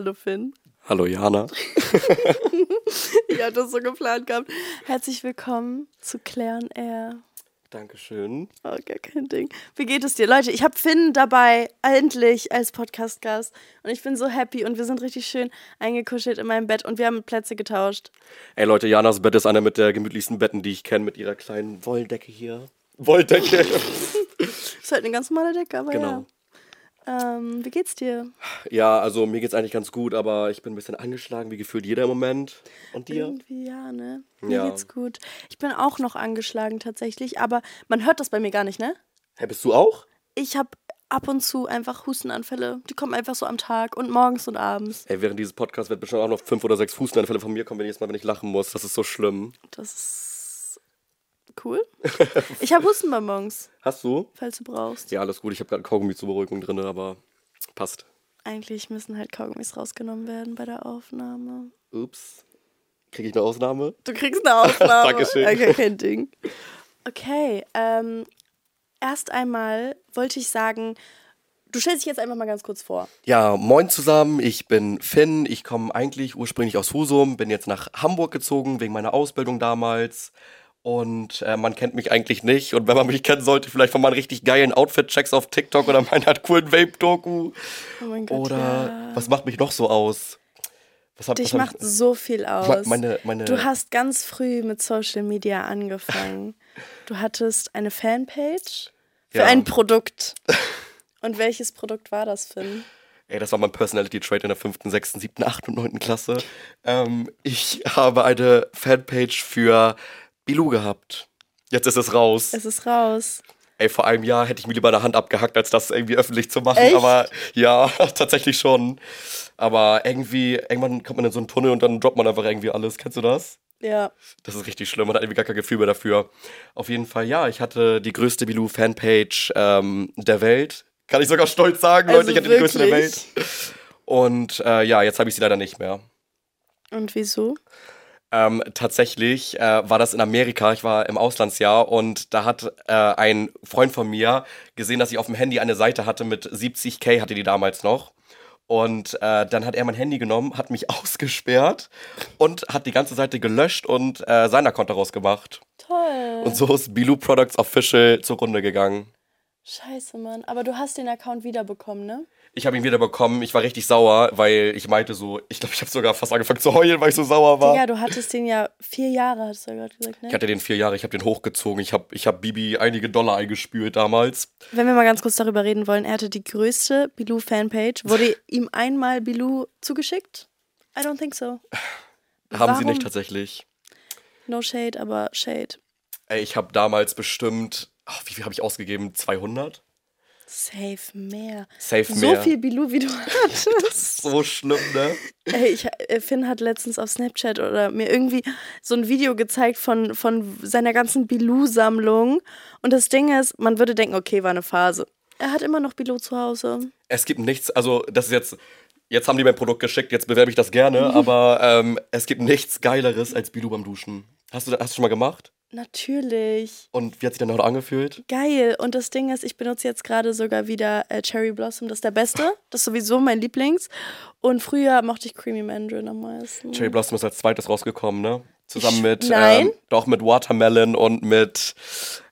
Hallo Finn. Hallo Jana. ich hatte das so geplant gehabt. Herzlich willkommen zu Klären Air. Dankeschön. Oh, gar kein Ding. Wie geht es dir? Leute, ich habe Finn dabei, endlich als Podcast-Gast. Und ich bin so happy und wir sind richtig schön eingekuschelt in meinem Bett und wir haben Plätze getauscht. Ey Leute, Janas Bett ist einer mit der gemütlichsten Betten, die ich kenne, mit ihrer kleinen Wolldecke hier. Wolldecke. ist halt eine ganz normale Decke, aber Genau. ja. Ähm, wie geht's dir? ja, also mir geht's eigentlich ganz gut, aber ich bin ein bisschen angeschlagen, wie gefühlt jeder im Moment. Und dir? Irgendwie ja, ne? Mir Ja. geht's gut. Ich bin auch noch angeschlagen tatsächlich, aber man hört das bei mir gar nicht, ne? Hä, bist du auch? Ich habe ab und zu einfach Hustenanfälle. Die kommen einfach so am Tag und morgens und abends. Ey, während dieses Podcasts wird bestimmt auch noch fünf oder sechs Hustenanfälle von mir kommen, wenn ich jetzt mal, wenn ich lachen muss. Das ist so schlimm. Das ist cool. Ich habe Hustenbonbons, Hast du? falls du brauchst. Ja, alles gut. Ich habe gerade Kaugummi zur Beruhigung drin, aber passt. Eigentlich müssen halt Kaugummis rausgenommen werden bei der Aufnahme. Ups. Kriege ich eine Ausnahme? Du kriegst eine Aufnahme. Dankeschön. Okay, kein Ding. Okay, ähm, erst einmal wollte ich sagen, du stellst dich jetzt einfach mal ganz kurz vor. Ja, moin zusammen, ich bin Finn, ich komme eigentlich ursprünglich aus Husum, bin jetzt nach Hamburg gezogen wegen meiner Ausbildung damals und äh, man kennt mich eigentlich nicht und wenn man mich kennen sollte, vielleicht von meinen richtig geilen Outfit-Checks auf TikTok oder meiner coolen Vape-Doku Oh mein Gott. oder ja. was macht mich noch so aus? Was hab, Dich was macht so viel aus. Me- meine- meine- du hast ganz früh mit Social Media angefangen. du hattest eine Fanpage für Ja. ein Produkt. Und welches Produkt war das, Finn? Ey, das war mein Personality Trait in der 5., 6., 7., 8. und 9. Klasse. Ähm, ich habe eine Fanpage für Bilou gehabt. Jetzt ist es raus. Es ist raus. Ey, vor einem Jahr hätte ich mir lieber eine Hand abgehackt, als das irgendwie öffentlich zu machen. Echt? Aber ja, tatsächlich schon. Aber irgendwie, irgendwann kommt man in so einen Tunnel und dann droppt man einfach irgendwie alles. Kennst du das? Ja. Das ist richtig schlimm. Man hat irgendwie gar kein Gefühl mehr dafür. Auf jeden Fall, ja, ich hatte die größte Bilou-Fanpage ähm, der Welt. Kann ich sogar stolz sagen, Also Leute, ich hatte die größte der Welt. wirklich? Und äh, ja, jetzt habe ich sie leider nicht mehr. Und wieso? Ähm, tatsächlich äh, war das in Amerika. Ich war im Auslandsjahr und da hat äh, ein Freund von mir gesehen, dass ich auf dem Handy eine Seite hatte mit 70k, hatte die damals noch. Und äh, dann hat er mein Handy genommen, hat mich ausgesperrt und hat die ganze Seite gelöscht und äh, sein Account daraus gemacht. Toll. Und so ist Bilou Products Official zur Runde gegangen. Scheiße, Mann. Aber du hast den Account wiederbekommen, ne? Ich habe ihn wieder bekommen. Ich war richtig sauer, weil ich meinte so, ich glaube, ich habe sogar fast angefangen zu heulen, weil ich so sauer war. Ja, du hattest den ja vier Jahre, hast du ja gerade gesagt, Ich ne? hatte den vier Jahre, ich habe den hochgezogen. Ich habe ich hab Bibi einige Dollar eingespült damals. Wenn wir mal ganz kurz darüber reden wollen, er hatte die größte Bilou-Fanpage. Wurde ihm einmal Bilou zugeschickt? I don't think so. Haben sie Warum? nicht tatsächlich. No shade, aber shade. Ey, ich habe damals bestimmt, ach, wie viel habe ich ausgegeben? 200? Safe mehr. Safe So mehr. viel Bilou, wie du hattest. So schlimm, ne? Ey, ich, äh, Finn hat letztens auf Snapchat oder mir irgendwie so ein Video gezeigt von, von seiner ganzen Bilou-Sammlung. Und das Ding ist, man würde denken, okay, war eine Phase. Er hat immer noch Bilou zu Hause. Es gibt nichts, also das ist jetzt, jetzt haben die mein Produkt geschickt, jetzt bewerbe ich das gerne, aber ähm, es gibt nichts Geileres als Bilou beim Duschen. Hast du, hast du schon mal gemacht? Natürlich. Und wie hat sich dann heute angefühlt? Geil. Und das Ding ist, ich benutze jetzt gerade sogar wieder äh, Cherry Blossom. Das ist der beste. Das ist sowieso mein Lieblings. Und früher mochte ich Creamy Mandarin am meisten. Cherry Blossom ist als zweites rausgekommen, ne? Zusammen Ich- mit, Nein. Ähm, doch mit Watermelon und mit,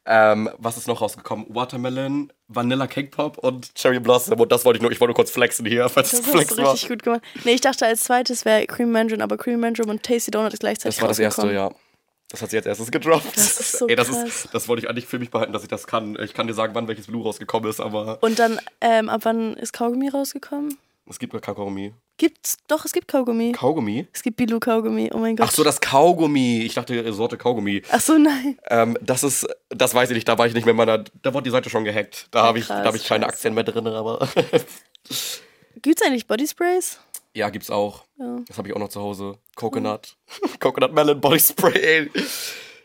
ähm, was ist noch rausgekommen? Watermelon, Vanilla Cake Pop und Cherry Blossom. Und das wollte ich nur, ich wollte nur kurz flexen hier, falls Das es hast Flex du war. richtig gut gemacht. Nee, ich dachte als zweites wäre Creamy Mandarin, aber Creamy Mandarin und Tasty Donut ist gleichzeitig Das war das erste, ja. Das hat sie als erstes gedroppt. Das ist so Ey, das, krass. ist, das wollte ich eigentlich für mich behalten, dass ich das kann. Ich kann dir sagen, wann welches Blue rausgekommen ist, aber Und dann, ähm, ab wann ist Kaugummi rausgekommen? es gibt nur Kaugummi. Gibt's? Doch, es gibt Kaugummi. Kaugummi? Es gibt Bilou Kaugummi. Oh mein Gott. Ach so, das Kaugummi. Ich dachte, Sorte Kaugummi. Ach so, nein. Ähm, das ist, das weiß ich nicht, da war ich nicht mehr in meiner, da wurde die Seite schon gehackt. Da habe ich, da hab ich keine. Aktien mehr drin, aber Gibt's eigentlich Bodysprays? Ja, gibt's auch. Ja. Das habe ich auch noch zu Hause. Coconut. Coconut Melon Body Spray. ey.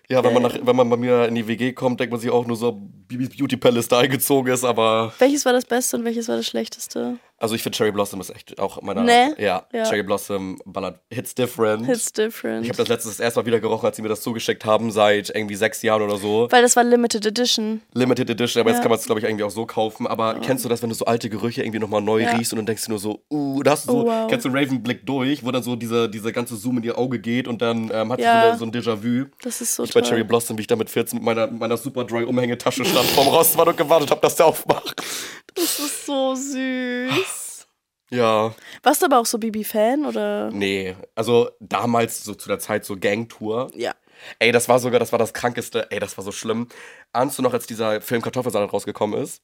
Ja, wenn man, nach, wenn man bei mir in die WG kommt, denkt man sich auch nur so, Bibis Beauty Palace da eingezogen ist, aber Welches war das Beste und welches war das Schlechteste? Also ich finde Cherry Blossom ist echt auch meiner. Ne? Ja, Ja. Cherry Blossom ballert Hits different. It's different. Ich habe das letztes das erste Mal wieder gerochen, als sie mir das zugeschickt haben, seit irgendwie sechs Jahren oder so. Weil das war Limited Edition. Limited Edition, aber Ja. jetzt kann man es, glaube ich, irgendwie auch so kaufen. Aber kennst du das, wenn du so alte Gerüche irgendwie nochmal neu Ja. riechst und dann denkst du nur so, uh, da hast du so, Oh, wow. kennst du Raven Blick durch, wo dann so diese, diese ganze Zoom in ihr Auge geht und dann ähm, hat Ja. sie so, eine, so ein Déjà-vu. Das ist so Ich bei toll. Cherry Blossom, wie ich da mit 14 mit meiner, meiner super dry Umhängetasche stand vorm Rostmann und gewartet habe, dass der aufmacht. Das ist so süß. Ja, Warst du aber auch so Bibi-Fan oder? nee. Also damals, so zu der Zeit, so Gangtour. Ja. Ey, das war sogar, das war das krankeste. Ey, das war so schlimm. Ahnst du noch, als dieser Film Kartoffelsalat rausgekommen ist?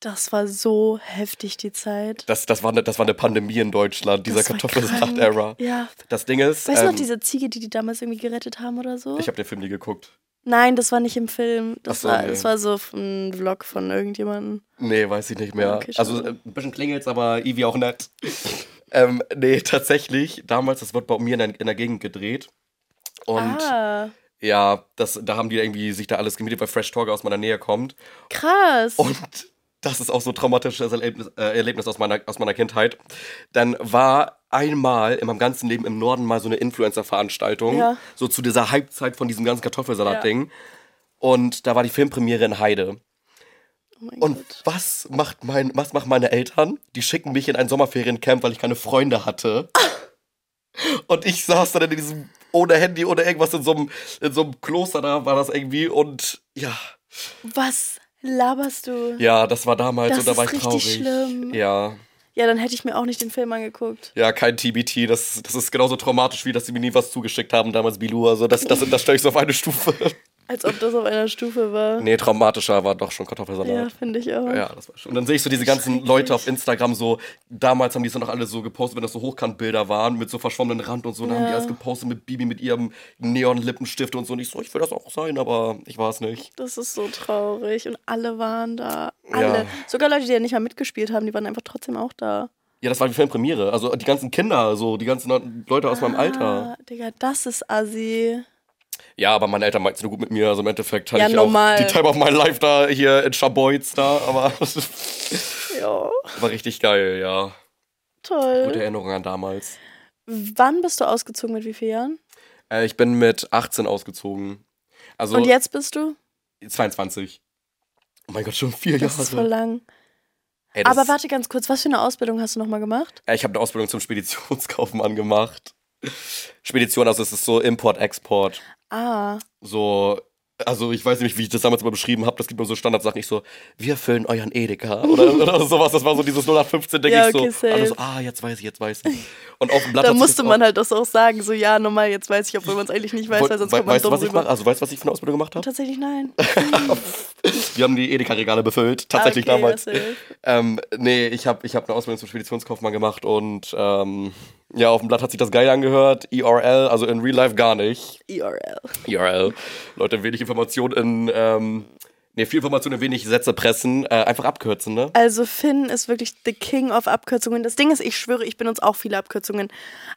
Das war so heftig, die Zeit. Das, das, war, eine, das war eine Pandemie in Deutschland, dieser krank. Ja. Das Ding ist, Weißt du noch ähm, diese Ziege, die die damals irgendwie gerettet haben oder so? ich habe den Film nie geguckt. Nein, das war nicht im Film. Das, so, war, nee. das war so ein Vlog von irgendjemandem. Nee, weiß ich nicht mehr. Okay, also äh, ein bisschen klingelt's, aber Ivi auch nett. ähm, nee, tatsächlich, damals, das wird bei mir in der, in der Gegend gedreht. Und ah, ja, das, da haben die irgendwie sich da alles gemietet, weil Fresh Talker aus meiner Nähe kommt. krass. Und das ist auch so ein traumatisches Erlebnis, äh, Erlebnis aus, meiner, aus meiner Kindheit. Dann war einmal in meinem ganzen Leben im Norden mal so eine Influencer-Veranstaltung. Ja. So zu dieser Halbzeit von diesem ganzen Kartoffelsalat-Ding. Und da war die Filmpremiere in Heide. oh Und Gott. was macht mein, was machen meine Eltern? Die schicken mich in ein Sommerferiencamp, weil ich keine Freunde hatte. Und ich saß dann in diesem, ohne Handy, ohne irgendwas, in so einem, in so einem Kloster da war das irgendwie. Und ja, Was laberst du? ja, das war damals Das und da war ist ich richtig traurig. schlimm. Ja, Ja, dann hätte ich mir auch nicht den Film angeguckt. ja, kein TBT. Das, das ist genauso traumatisch, wie dass sie mir nie was zugeschickt haben, damals Bilou. Also das, das, das stelle ich so auf eine Stufe. Als ob das auf einer Stufe war. Nee, traumatischer war doch schon Ja, Kartoffelsalat. finde ich auch. Ja, das war schon. Und dann sehe ich so diese ganzen Leute auf Instagram so, damals haben die es dann noch alle so gepostet, wenn das so Hochkantbilder waren, mit so verschwommenen Rand und so, dann haben die Ja. alles gepostet mit Bibi mit ihrem Neon-Lippenstift und so. Und ich so, ich will das auch sein, aber ich war es nicht. Das ist so traurig. Und alle waren da. Ja. Alle. Sogar Leute, die ja nicht mal mitgespielt haben, die waren einfach trotzdem auch da. Ja, das war die Filmpremiere. Also die ganzen Kinder, so die ganzen Leute aus meinem Alter. Ah, Digga, das ist assi. Ja, aber meine Eltern meinten es nur gut mit mir. Also im Endeffekt hatte Ja, ich normal. auch die Time of My Life da hier in Schaboiz da, aber Ja, war richtig geil, ja. toll. Gute Erinnerung an damals. Wann bist du ausgezogen? Mit wie vielen Jahren? Äh, ich bin mit 18 ausgezogen. Also Und jetzt bist du? 22. Oh mein Gott, schon vier Das Jahre. ist voll lang. Ey, das- Aber warte ganz kurz, was für eine Ausbildung hast du nochmal gemacht? Äh, Ich habe eine Ausbildung zum Speditionskaufmann gemacht. Spedition, also es ist so Import-Export. Ah, So, also ich weiß nicht, wie ich das damals immer beschrieben habe. Das gibt mir so Standardsachen. Ich so, wir füllen euren Edeka oder, oder sowas. Das war so dieses 0815, denke Ja, ich so. okay, safe. So, ah, jetzt weiß ich, jetzt weiß ich. Und auf dem Blatt da musste man auch- halt das auch sagen. So, ja, normal, jetzt weiß ich, obwohl man es eigentlich nicht weiß, weil sonst kommt man weißt du, dumm was ich rüber. mache? Also weißt du, was ich für eine Ausbildung gemacht habe? Tatsächlich nein. Wir haben die Edeka-Regale befüllt, tatsächlich okay, damals. Ähm, nee, ich habe ich hab eine Ausbildung zum Speditionskaufmann gemacht und ähm, ja, auf dem Blatt hat sich das geil angehört. IRL, also in Real Life gar nicht. IRL. IRL. Leute, wenig Information in, ähm, nee, viel Information in wenig Sätze pressen, äh, einfach abkürzen, ne? Also Finn ist wirklich the king of Abkürzungen. Das Ding ist, ich schwöre, ich benutze auch viele Abkürzungen.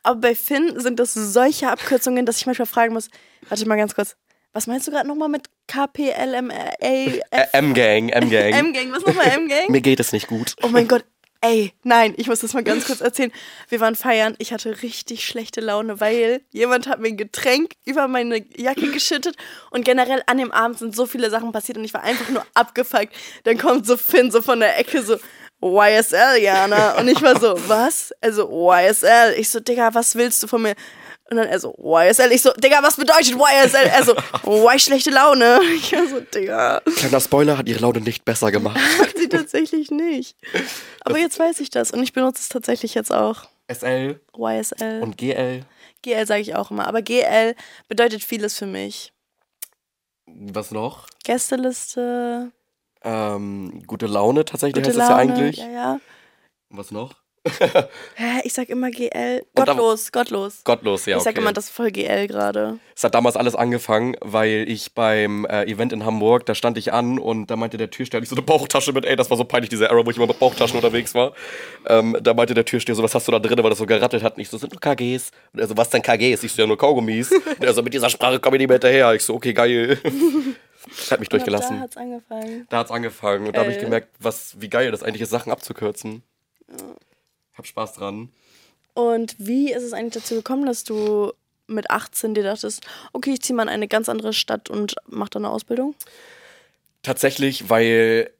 Aber bei Finn sind das solche Abkürzungen, dass ich manchmal fragen muss, warte mal ganz kurz, was meinst du gerade nochmal mit KPLMA? Äh, M-Gang, M-Gang. M-Gang, was nochmal M-Gang? Mir geht es nicht gut. Oh mein Gott, ey, nein, ich muss das mal ganz kurz erzählen. Wir waren feiern, ich hatte richtig schlechte Laune, weil jemand hat mir ein Getränk über meine Jacke geschüttet und generell an dem Abend sind so viele Sachen passiert und ich war einfach nur abgefuckt. Dann kommt so Finn so von der Ecke so, YSL, Jana. Und ich war so, was? Also YSL. Ich so, Digga, was willst du von mir? Und dann er so, YSL. Ich so, Digga, was bedeutet YSL? Er so, why schlechte Laune? Ich so, Digga. Kleiner Spoiler hat ihre Laune nicht besser gemacht. Hat sie tatsächlich nicht. Aber jetzt weiß ich das und ich benutze es tatsächlich jetzt auch. SL YSL. und GL. GL sage ich auch immer. Aber GL bedeutet vieles für mich. Was noch? Gästeliste, Ähm, gute Laune tatsächlich gute heißt Laune. das ja eigentlich. Ja, ja. Was noch? Hä, ich sag immer GL. Gottlos, gottlos. Gottlos, ja. ich sag immer, das ist voll GL gerade. Es hat damals alles angefangen, weil ich beim äh, Event in Hamburg, da stand ich an und da meinte der Türsteher, ich so eine Bauchtasche mit, ey, das war so peinlich, diese Era, wo ich immer mit Bauchtaschen unterwegs war. Ähm, da meinte der Türsteher so, was hast du da drin, weil das so gerattelt hat. Und ich so, sind nur KGs. Und er so, was denn KGs? Ich so, ja, nur Kaugummis. und er so, mit dieser Sprache komme ich nicht mehr hinterher. Ich so, okay, geil. hat mich durchgelassen. Da hat's angefangen. Da hat's angefangen und da habe ich Geil. gemerkt, was, wie geil das eigentlich ist, Sachen abzukürzen. Hab Spaß dran. Und wie ist es eigentlich dazu gekommen, dass du mit 18 dir dachtest, okay, ich ziehe mal in eine ganz andere Stadt und mache da eine Ausbildung? Tatsächlich, weil,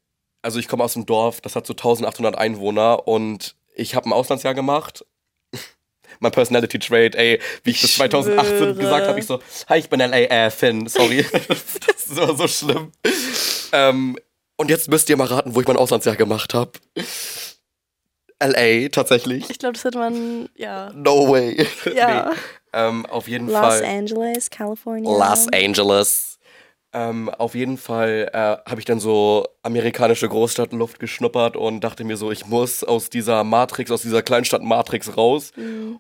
also ich komme aus dem Dorf, das hat so 1800 Einwohner und ich habe ein Auslandsjahr gemacht. mein Personality Trait, ey, wie ich das 2018 schwöre. gesagt habe, ich so, hi, ich bin LA, Finn, sorry. das ist so, so schlimm. Ähm, und jetzt müsst ihr mal raten, wo ich mein Auslandsjahr gemacht habe. LA, tatsächlich. Ich glaube, das hätte man, ja. No way. Ja. Nee. Ähm, auf jeden Los Fall. Angeles, California. Los Angeles. Ähm, auf jeden Fall äh, habe ich dann so amerikanische Großstadtluft geschnuppert und dachte mir so, ich muss aus dieser Matrix, aus dieser Kleinstadt Matrix raus.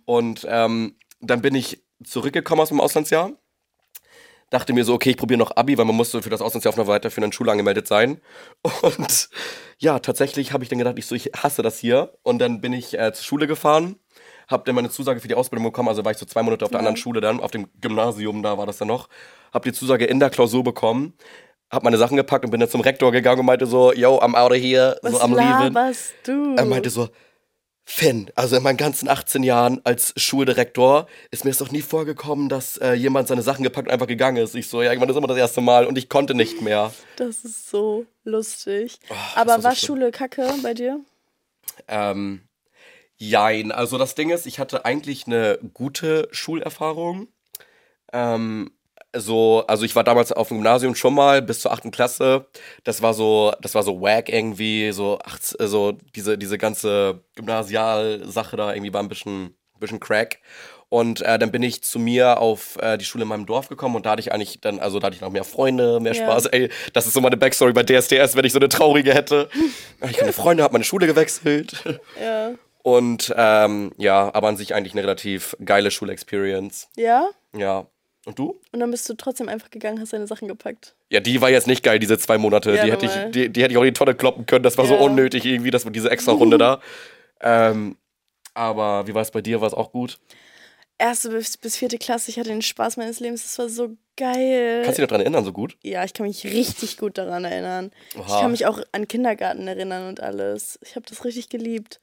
Und ähm, dann bin ich zurückgekommen aus dem Auslandsjahr. Dachte mir so, okay, ich probiere noch Abi, weil man musste für das Auslandsjahr auf einer weiterführenden Schule angemeldet sein. Und ja, tatsächlich habe ich dann gedacht, ich so, ich hasse das hier. Und dann bin ich äh, zur Schule gefahren, habe dann meine Zusage für die Ausbildung bekommen. Also war ich so zwei Monate auf der anderen Schule dann, auf dem Gymnasium, da war das dann noch. Habe die Zusage in der Klausur bekommen, habe meine Sachen gepackt und bin dann zum Rektor gegangen und meinte so, yo, I'm out of here, Was so am leaving. du? Er meinte so, Finn, also in meinen ganzen 18 Jahren als Schuldirektor ist mir es doch nie vorgekommen, dass äh, jemand seine Sachen gepackt und einfach gegangen ist. Ich so, ja, irgendwann ist immer das erste Mal und ich konnte nicht mehr. das ist so lustig. das Aber war so war schlimm. Schule kacke bei dir? Ähm, jein, also das Ding ist, ich hatte eigentlich eine gute Schulerfahrung. Ähm, so, also ich war damals auf dem Gymnasium schon mal bis zur achten Klasse. Das war so, das war so wack irgendwie, so, acht, äh, so diese, diese ganze Gymnasialsache da irgendwie war ein bisschen, bisschen crack. Und äh, dann bin ich zu mir auf äh, die Schule in meinem Dorf gekommen und da hatte ich eigentlich dann, also da hatte ich noch mehr Freunde, mehr Ja. Spaß. Ey, das ist so meine Backstory bei DSDS, wenn ich so eine traurige hätte. Ich keine Freunde, habe meine Schule gewechselt. Ja. Und ähm, ja, aber an sich eigentlich eine relativ geile Schulexperience. Ja? Ja. Und du? Und dann bist du trotzdem einfach gegangen, hast deine Sachen gepackt. Ja, die war jetzt nicht geil, diese zwei Monate. Ja, die, hätte ich, die, die hätte ich auch in die Tonne kloppen können. Das war so Ja. unnötig irgendwie, das war diese extra Runde da. Ähm, aber wie war es bei dir? War es auch gut? Erste bis, bis vierte Klasse, ich hatte den Spaß meines Lebens, das war so geil. Kannst du dich noch dran erinnern, so gut? ja, ich kann mich richtig gut daran erinnern. Ich Oha. kann mich auch an Kindergarten erinnern und alles. Ich habe das richtig geliebt.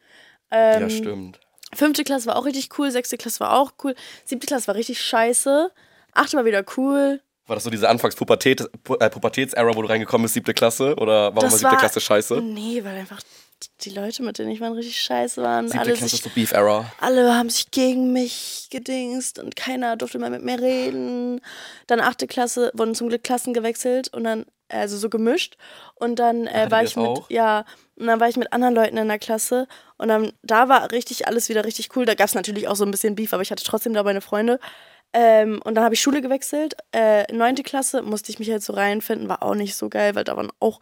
Ähm, ja, stimmt. Fünfte Klasse war auch richtig cool, sechste Klasse war auch cool, siebte Klasse war richtig scheiße, achte war wieder cool. War das so diese Anfangs-Pubertät- Pu- äh, wo du reingekommen bist, siebte Klasse? Oder warum war Das siebte war- Klasse scheiße? Nee, weil einfach die Leute, mit denen ich war, richtig scheiße waren. Siebte Alle, Klasse sich, ist so Beef-Era. alle haben sich gegen mich gedingst und keiner durfte mehr mit mir reden. Dann achte Klasse, wurden zum Glück Klassen gewechselt und dann, also so gemischt. Und dann äh, war ich mit, auch? ja, und dann war ich mit anderen Leuten in der Klasse und dann, da war richtig alles wieder richtig cool. Da gab es natürlich auch so ein bisschen Beef, aber ich hatte trotzdem da meine Freunde. Ähm, und dann habe ich Schule gewechselt. Äh, neunte Klasse musste ich mich halt so reinfinden, war auch nicht so geil, weil da waren auch,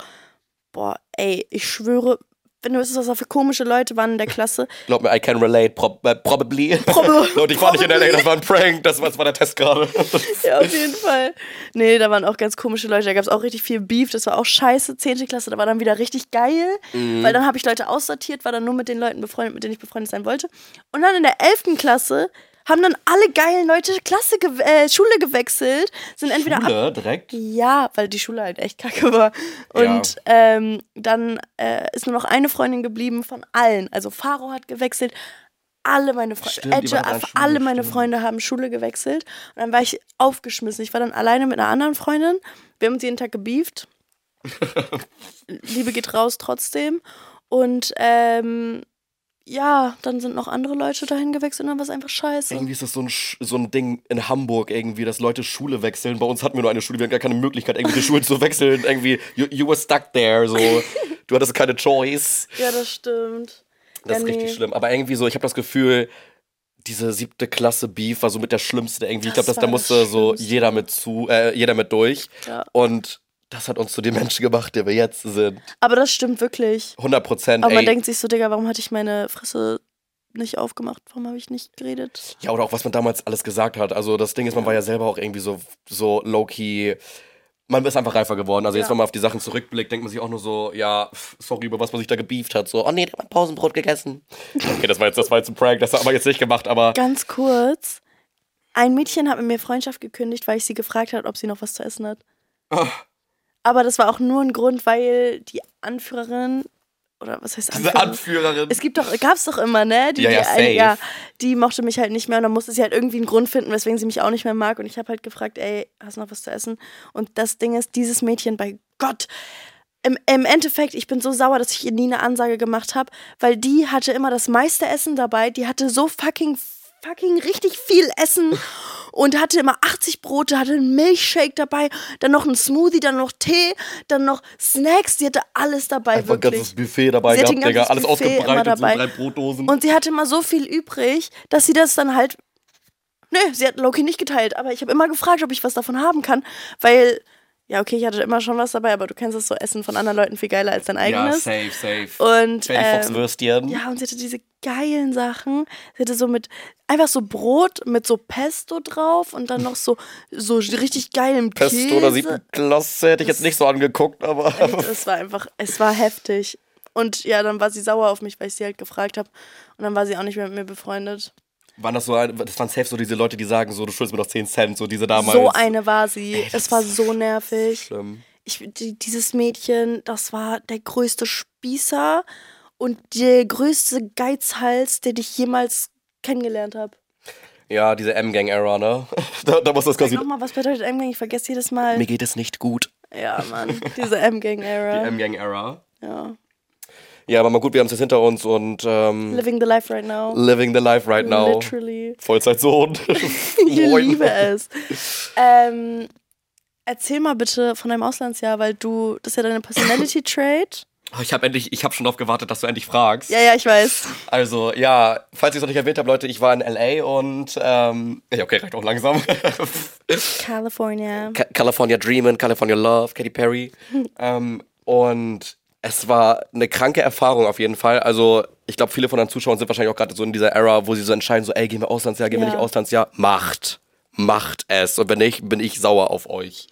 boah, ey, ich schwöre, wenn du wüsstest, was da für komische Leute waren in der Klasse. Glaub mir, I can relate, prob äh, probably. Prob- Leute, ich war nicht in. LA, das war ein Prank, das war, das war der Test gerade. Ja, auf jeden Fall. Nee, da waren auch ganz komische Leute. Da gab es auch richtig viel Beef. Das war auch scheiße. Zehnte Klasse, da war dann wieder richtig geil. Weil dann habe ich Leute aussortiert, war dann nur mit den Leuten befreundet, mit denen ich befreundet sein wollte. Und dann in der elften Klasse haben dann alle geilen Leute Klasse gew äh, Schule gewechselt. Sind entweder Schule, direkt. ja, weil die Schule halt echt kacke war. Und ähm, dann äh, ist nur noch eine Freundin geblieben von allen. Also Faro hat gewechselt. Alle meine Freunde, Edge, alle Schule, meine stimmt. Freunde haben Schule gewechselt. Und dann war ich aufgeschmissen. Ich war dann alleine mit einer anderen Freundin. Wir haben uns jeden Tag gebieft. Liebe geht raus trotzdem. Und ähm, ja, dann sind noch andere Leute dahin gewechselt und dann war es einfach scheiße. Irgendwie ist das so ein, Sch- so ein Ding in Hamburg irgendwie, dass Leute Schule wechseln. Bei uns hatten wir nur eine Schule, wir hatten gar keine Möglichkeit, irgendwie die Schule zu wechseln. Irgendwie, you, you were stuck there, so. Du hattest keine Choice. Ja, das stimmt. Das Ja, ist richtig nee. schlimm. Aber irgendwie so, ich habe das Gefühl, diese siebte Klasse Beef war so mit der schlimmste irgendwie. ich Das glaube, da musste so jeder mit zu, äh, jeder mit durch. Ja. Und das hat uns zu den Menschen gemacht, die wir jetzt sind. Aber das stimmt wirklich. 100 Prozent. Aber man ey. denkt sich so, Digga, warum hatte ich meine Fresse nicht aufgemacht? Warum habe ich nicht geredet? Ja, oder auch was man damals alles gesagt hat. Also das Ding ist, man war ja selber auch irgendwie so, so low-key. Man ist einfach reifer geworden. Also jetzt, Ja. wenn man auf die Sachen zurückblickt, denkt man sich auch nur so, ja, sorry, über was man sich da gebieft hat. So, oh nee, der hat mein Pausenbrot gegessen. Okay, das war jetzt, das war jetzt ein Prank, das haben wir jetzt nicht gemacht, aber Ganz kurz. Ein Mädchen hat mit mir Freundschaft gekündigt, weil ich sie gefragt habe, ob sie noch was zu essen hat. Ah. Aber das war auch nur ein Grund, weil die Anführerin oder was heißt Diese Anführerin. Es gibt doch, gab's doch immer, ne? Die, Ja, ja, die, ja, die mochte mich halt nicht mehr und dann musste sie halt irgendwie einen Grund finden, weswegen sie mich auch nicht mehr mag. Und ich habe halt gefragt, ey, hast du noch was zu essen? Und das Ding ist, dieses Mädchen, bei Gott, im, im Endeffekt, ich bin so sauer, dass ich ihr nie eine Ansage gemacht habe, weil die hatte immer das meiste Essen dabei. Die hatte so fucking, fucking richtig viel Essen und hatte immer 80 Brote, hatte einen Milchshake dabei, dann noch einen Smoothie, dann noch Tee, dann noch Snacks. Die hatte alles dabei, Einfach ein wirklich. ganzes Buffet dabei Sie gehabt, ein Digga. Alles Buffet ausgebreitet, so drei Brotdosen. Und sie hatte immer so viel übrig, dass sie das dann halt. Nö, sie hat Loki nicht geteilt, aber ich habe immer gefragt, ob ich was davon haben kann, weil. Ja, okay, ich hatte immer schon was dabei, aber du kennst das so Essen von anderen Leuten viel geiler als dein ja, eigenes. safe, safe. Und ähm, ja, und sie hatte diese geilen Sachen. Sie hatte so mit einfach so Brot mit so Pesto drauf und dann noch so so richtig geilem Pesto Käse. oder siebten Klasse hätte ich jetzt nicht so angeguckt, aber. Es war einfach, es war heftig. Und ja, dann war sie sauer auf mich, weil ich sie halt gefragt habe. Und dann war sie auch nicht mehr mit mir befreundet. Waren das so, das waren safe so diese Leute, die sagen so, du schuldest mir doch 10 Cent, so diese damals. So eine war sie. das es war so nervig. Schlimm. Ich, die, dieses Mädchen, das war der größte Spießer und der größte Geizhals, den ich jemals kennengelernt habe. Ja, diese M-Gang-Era, ne? da, da muss das quasi. Nochmal, was bedeutet M-Gang? Ich vergesse jedes Mal. Mir geht es nicht gut. Ja, Mann. Diese M-Gang-Era. Die M-Gang-Era. Ja. Ja, aber mal gut, wir haben es jetzt hinter uns und ähm, Living the life right now. living the life right now. Literally. Vollzeitsohn. Ich liebe es. Ähm, erzähl mal bitte von deinem Auslandsjahr, weil du, das ist ja deine Personality Trait. Oh, Ich habe endlich, ich habe schon darauf gewartet, dass du endlich fragst. Ja, ja, ich weiß. Also, ja, falls ich es noch nicht erwähnt habe, Leute, ich war in LA und, ähm, ja, okay, reicht auch langsam. California. Ca- California Dreamin', California Love, Katy Perry. ähm, und es war eine kranke Erfahrung auf jeden Fall. Also, ich glaube, viele von den Zuschauern sind wahrscheinlich auch gerade so in dieser Era, wo sie so entscheiden, so, ey, gehen wir Auslandsjahr, gehen wir Ja. nicht Auslandsjahr. Macht. Macht es. Und wenn nicht, bin ich sauer auf euch.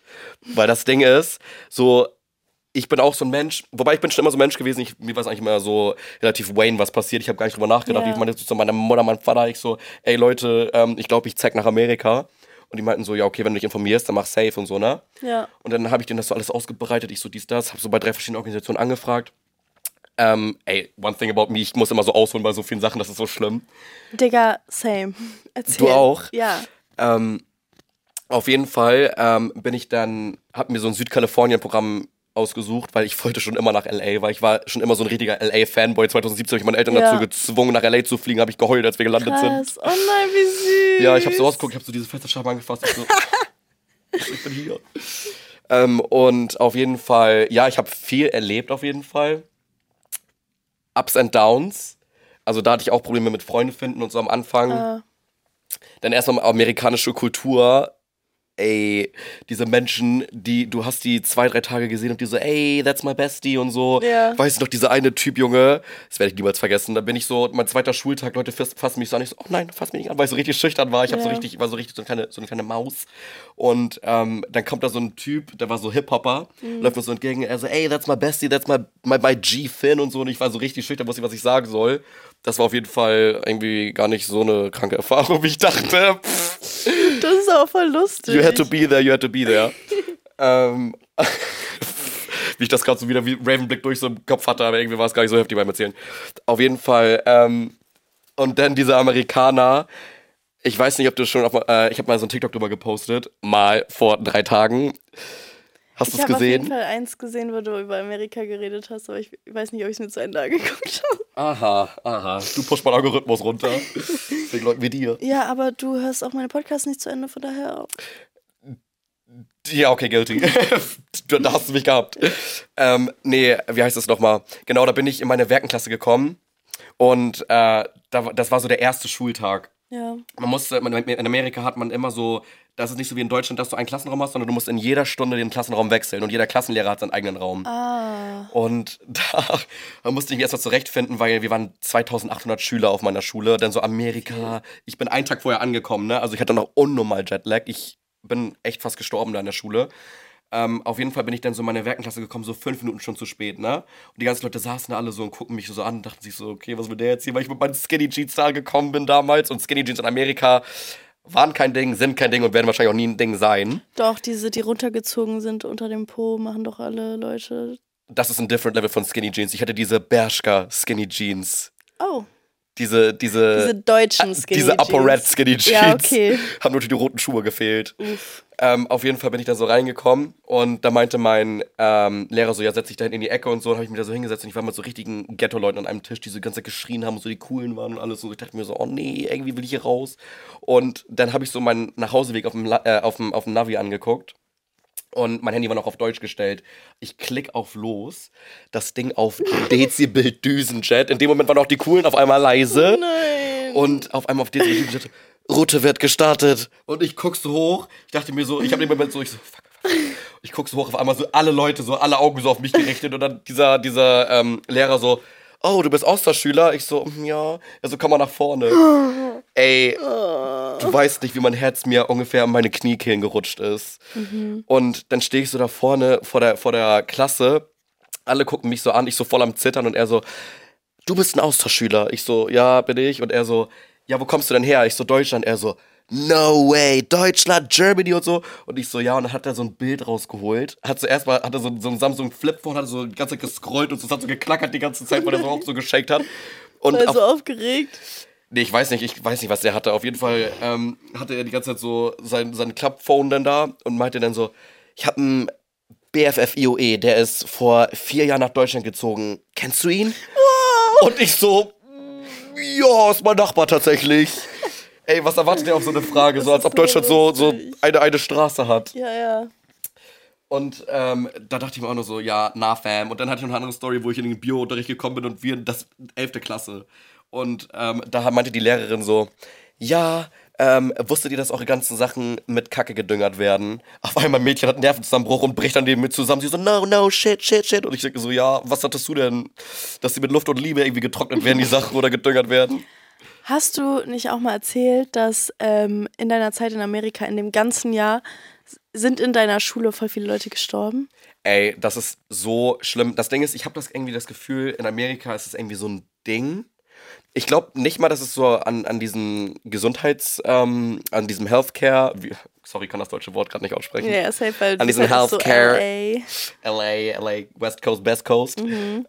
Weil das Ding ist, so, ich bin auch so ein Mensch, wobei ich bin schon immer so ein Mensch gewesen, ich, mir war es eigentlich immer so relativ Wayne, was passiert. Ich habe gar nicht drüber nachgedacht. Ja. Ich meinte zu meiner Mutter, meinem Vater, ich so, ey Leute, ähm, ich glaube, ich zeig nach Amerika. Und die meinten so, ja, okay, wenn du dich informierst, dann mach safe und so, ne? Ja. Und dann habe ich denen das so alles ausgebreitet, ich so dies, das, habe so bei drei verschiedenen Organisationen angefragt. Ähm, ey, one thing about me, ich muss immer so ausholen bei so vielen Sachen, das ist so schlimm. Digga, same. Erzähl. Du auch? Ja. Ähm, auf jeden Fall ähm, bin ich dann, hab mir so ein Südkalifornien-Programm ausgesucht, weil ich wollte schon immer nach LA, weil ich war schon immer so ein richtiger LA-Fanboy. 2017 habe ich meine Eltern Ja. dazu gezwungen, nach LA zu fliegen, habe ich geheult, als wir gelandet sind. Krass. Oh nein, wie süß. Ja, ich habe so rausgeguckt, ich habe so diese feste Scheibe angefasst. Ich, so, ich bin hier. Ähm, und auf jeden Fall, ja, ich habe viel erlebt auf jeden Fall. Ups and Downs. Also da hatte ich auch Probleme mit Freunden finden und so am Anfang. Ah. Dann erstmal amerikanische Kultur. Ey, diese Menschen, die, du hast die zwei, drei Tage gesehen und die so, ey, that's my bestie und so. Ja. Weißt du noch, dieser eine Typ, Junge, das werde ich niemals vergessen. Da bin ich so, mein zweiter Schultag, Leute fass- fassen mich so an. Ich so, oh nein, fass mich nicht an, weil ich so richtig schüchtern war. Ich hab so richtig, ich war so richtig so eine kleine, so eine kleine Maus. Und ähm, dann kommt da so ein Typ, der war so Hip-Hopper, Mhm. läuft mir so entgegen. Er so, ey, that's my bestie, that's my, my, my G-Fin und so. Und ich war so richtig schüchtern, wusste nicht, was ich sagen soll. Das war auf jeden Fall irgendwie gar nicht so eine kranke Erfahrung, wie ich dachte. Pff. Das ist auch voll lustig. You had to be there, you had to be there. ähm, wie ich das gerade so wieder wie Ravenblick durch so im Kopf hatte, aber irgendwie war es gar nicht so heftig beim Erzählen. Auf jeden Fall. Ähm, und dann diese Amerikaner. Ich weiß nicht, ob du schon auf, äh, ich habe mal so ein TikTok drüber gepostet, mal vor drei Tagen. Hast du ich es habe auf jeden gesehen? Fall eins gesehen, wo du über Amerika geredet hast, aber ich weiß nicht, ob ich es mir zu Ende angeguckt habe. Aha, aha. Du pushst meinen Algorithmus runter. Wegen Leuten wie dir. Ja, aber du hörst auch meine Podcasts nicht zu Ende, von daher auch. Ja, okay, guilty. Da- hast du mich gehabt. Ähm, nee, wie heißt das nochmal? Genau, da bin ich in meine Werkenklasse gekommen. Und äh, da, das war so der erste Schultag. Ja. Man musste, man, in Amerika hat man immer so, das ist nicht so wie in Deutschland, dass du einen Klassenraum hast, sondern du musst in jeder Stunde den Klassenraum wechseln und jeder Klassenlehrer hat seinen eigenen Raum. Ah. Und da, da musste ich mich erstmal zurechtfinden, weil wir waren 2800 Schüler auf meiner Schule. Dann so Amerika. Ich bin einen Tag vorher angekommen, ne? Also ich hatte noch unnormal Jetlag. Ich bin echt fast gestorben da in der Schule. Ähm, auf jeden Fall bin ich dann so in meine Werkenklasse gekommen, so fünf Minuten schon zu spät, ne? Und die ganzen Leute saßen da alle so und gucken mich so an und dachten sich so, okay, was will der jetzt hier? Weil ich mit meinen Skinny Jeans da gekommen bin damals und Skinny Jeans in Amerika waren kein Ding, sind kein Ding und werden wahrscheinlich auch nie ein Ding sein. Doch, diese, die runtergezogen sind unter dem Po, machen doch alle Leute. das ist ein different level von Skinny Jeans. Ich hatte diese Bershka Skinny Jeans. Oh. Diese, diese, Diese deutschen Skinny diese Upper Jeans. Red Skinny Jeans. Ja, okay. Haben nur die roten Schuhe gefehlt. Ähm, auf jeden Fall bin ich da so reingekommen und da meinte mein ähm, Lehrer so, ja, setz dich da in die Ecke und so. Dann habe ich mich da so hingesetzt und ich war mit so richtigen Ghetto-Leuten an einem Tisch, die so ganz geschrien haben und so die coolen waren und alles. Und ich dachte mir so, oh nee, irgendwie will ich hier raus. Und dann habe ich so meinen Nachhauseweg auf dem, äh, auf dem, auf dem Navi angeguckt. Und mein Handy war noch auf Deutsch gestellt. Ich klick auf los, das Ding auf Dezibel Düsenjet. In dem Moment waren auch die Coolen auf einmal leise. Nein. Und auf einmal auf Dezibel Düsenjet, Route wird gestartet. Und ich guck so hoch. Ich dachte mir so, ich habe den Moment so, ich so, fuck, fuck. Ich guck so hoch, auf einmal so alle Leute, so alle Augen so auf mich gerichtet. Und dann dieser, dieser ähm, Lehrer so, oh, du bist Austauschschüler? Ich so, "Mm, ja. Also komm mal nach vorne. Ey, du weißt nicht, wie mein Herz mir ungefähr an meine Kniekehlen gerutscht ist. Und dann stehe ich so da vorne vor der, vor der Klasse. Alle gucken mich so an, ich so voll am Zittern und er so, du bist ein Austauschschüler. Ich so, ja, bin ich. Und er so, ja, wo kommst du denn her? Ich so, Deutschland. Er so, no way, Deutschland, Germany und so. Und ich so, ja, und dann hat er so ein Bild rausgeholt. Hat so erstmal, hat er so, so ein Samsung Flip-Phone, hat so die ganze Zeit gescrollt und so, es hat so geklackert die ganze Zeit, weil er so auch so geschenkt hat. Und War auf, so aufgeregt. Nee, ich weiß nicht, ich weiß nicht, was der hatte. Auf jeden Fall ähm, hatte er die ganze Zeit so sein, sein Clubphone dann da und meinte dann so, ich habe einen BFF IOE, der ist vor vier Jahren nach Deutschland gezogen. Kennst du ihn? Und ich so, ja, ist mein Nachbar tatsächlich. Ey, was erwartet ihr auf so eine Frage? So, als ob Deutschland so, so eine, eine Straße hat. Ja, ja. Und ähm, da dachte ich mir auch nur so, ja, na, Fam. Und dann hatte ich noch eine andere Story, wo ich in den Bio-Unterricht gekommen bin und wir in das 11. Klasse. Und ähm, da meinte die Lehrerin so, ja, ähm, wusstet ihr, dass eure ganzen Sachen mit Kacke gedüngert werden? Auf einmal ein Mädchen hat einen Nervenzusammenbruch und bricht dann neben mir zusammen. Sie so, no, no, shit, shit, shit. Und ich denke so, ja, was hattest du denn? Dass sie mit Luft und Liebe irgendwie getrocknet werden, die Sachen, oder gedüngert werden? Hast du nicht auch mal erzählt, dass ähm, in deiner Zeit in Amerika, in dem ganzen Jahr, sind in deiner Schule voll viele Leute gestorben? Ey, das ist so schlimm. Das Ding ist, ich habe das irgendwie das Gefühl, in Amerika ist es irgendwie so ein Ding. Ich glaube nicht mal, dass es so an, an diesem Gesundheits-, ähm, an diesem Healthcare, wie, sorry, kann das deutsche Wort gerade nicht aussprechen. Ja, safe, weil An diesem halt so Healthcare- LA. LA, LA, West Coast, Best Coast,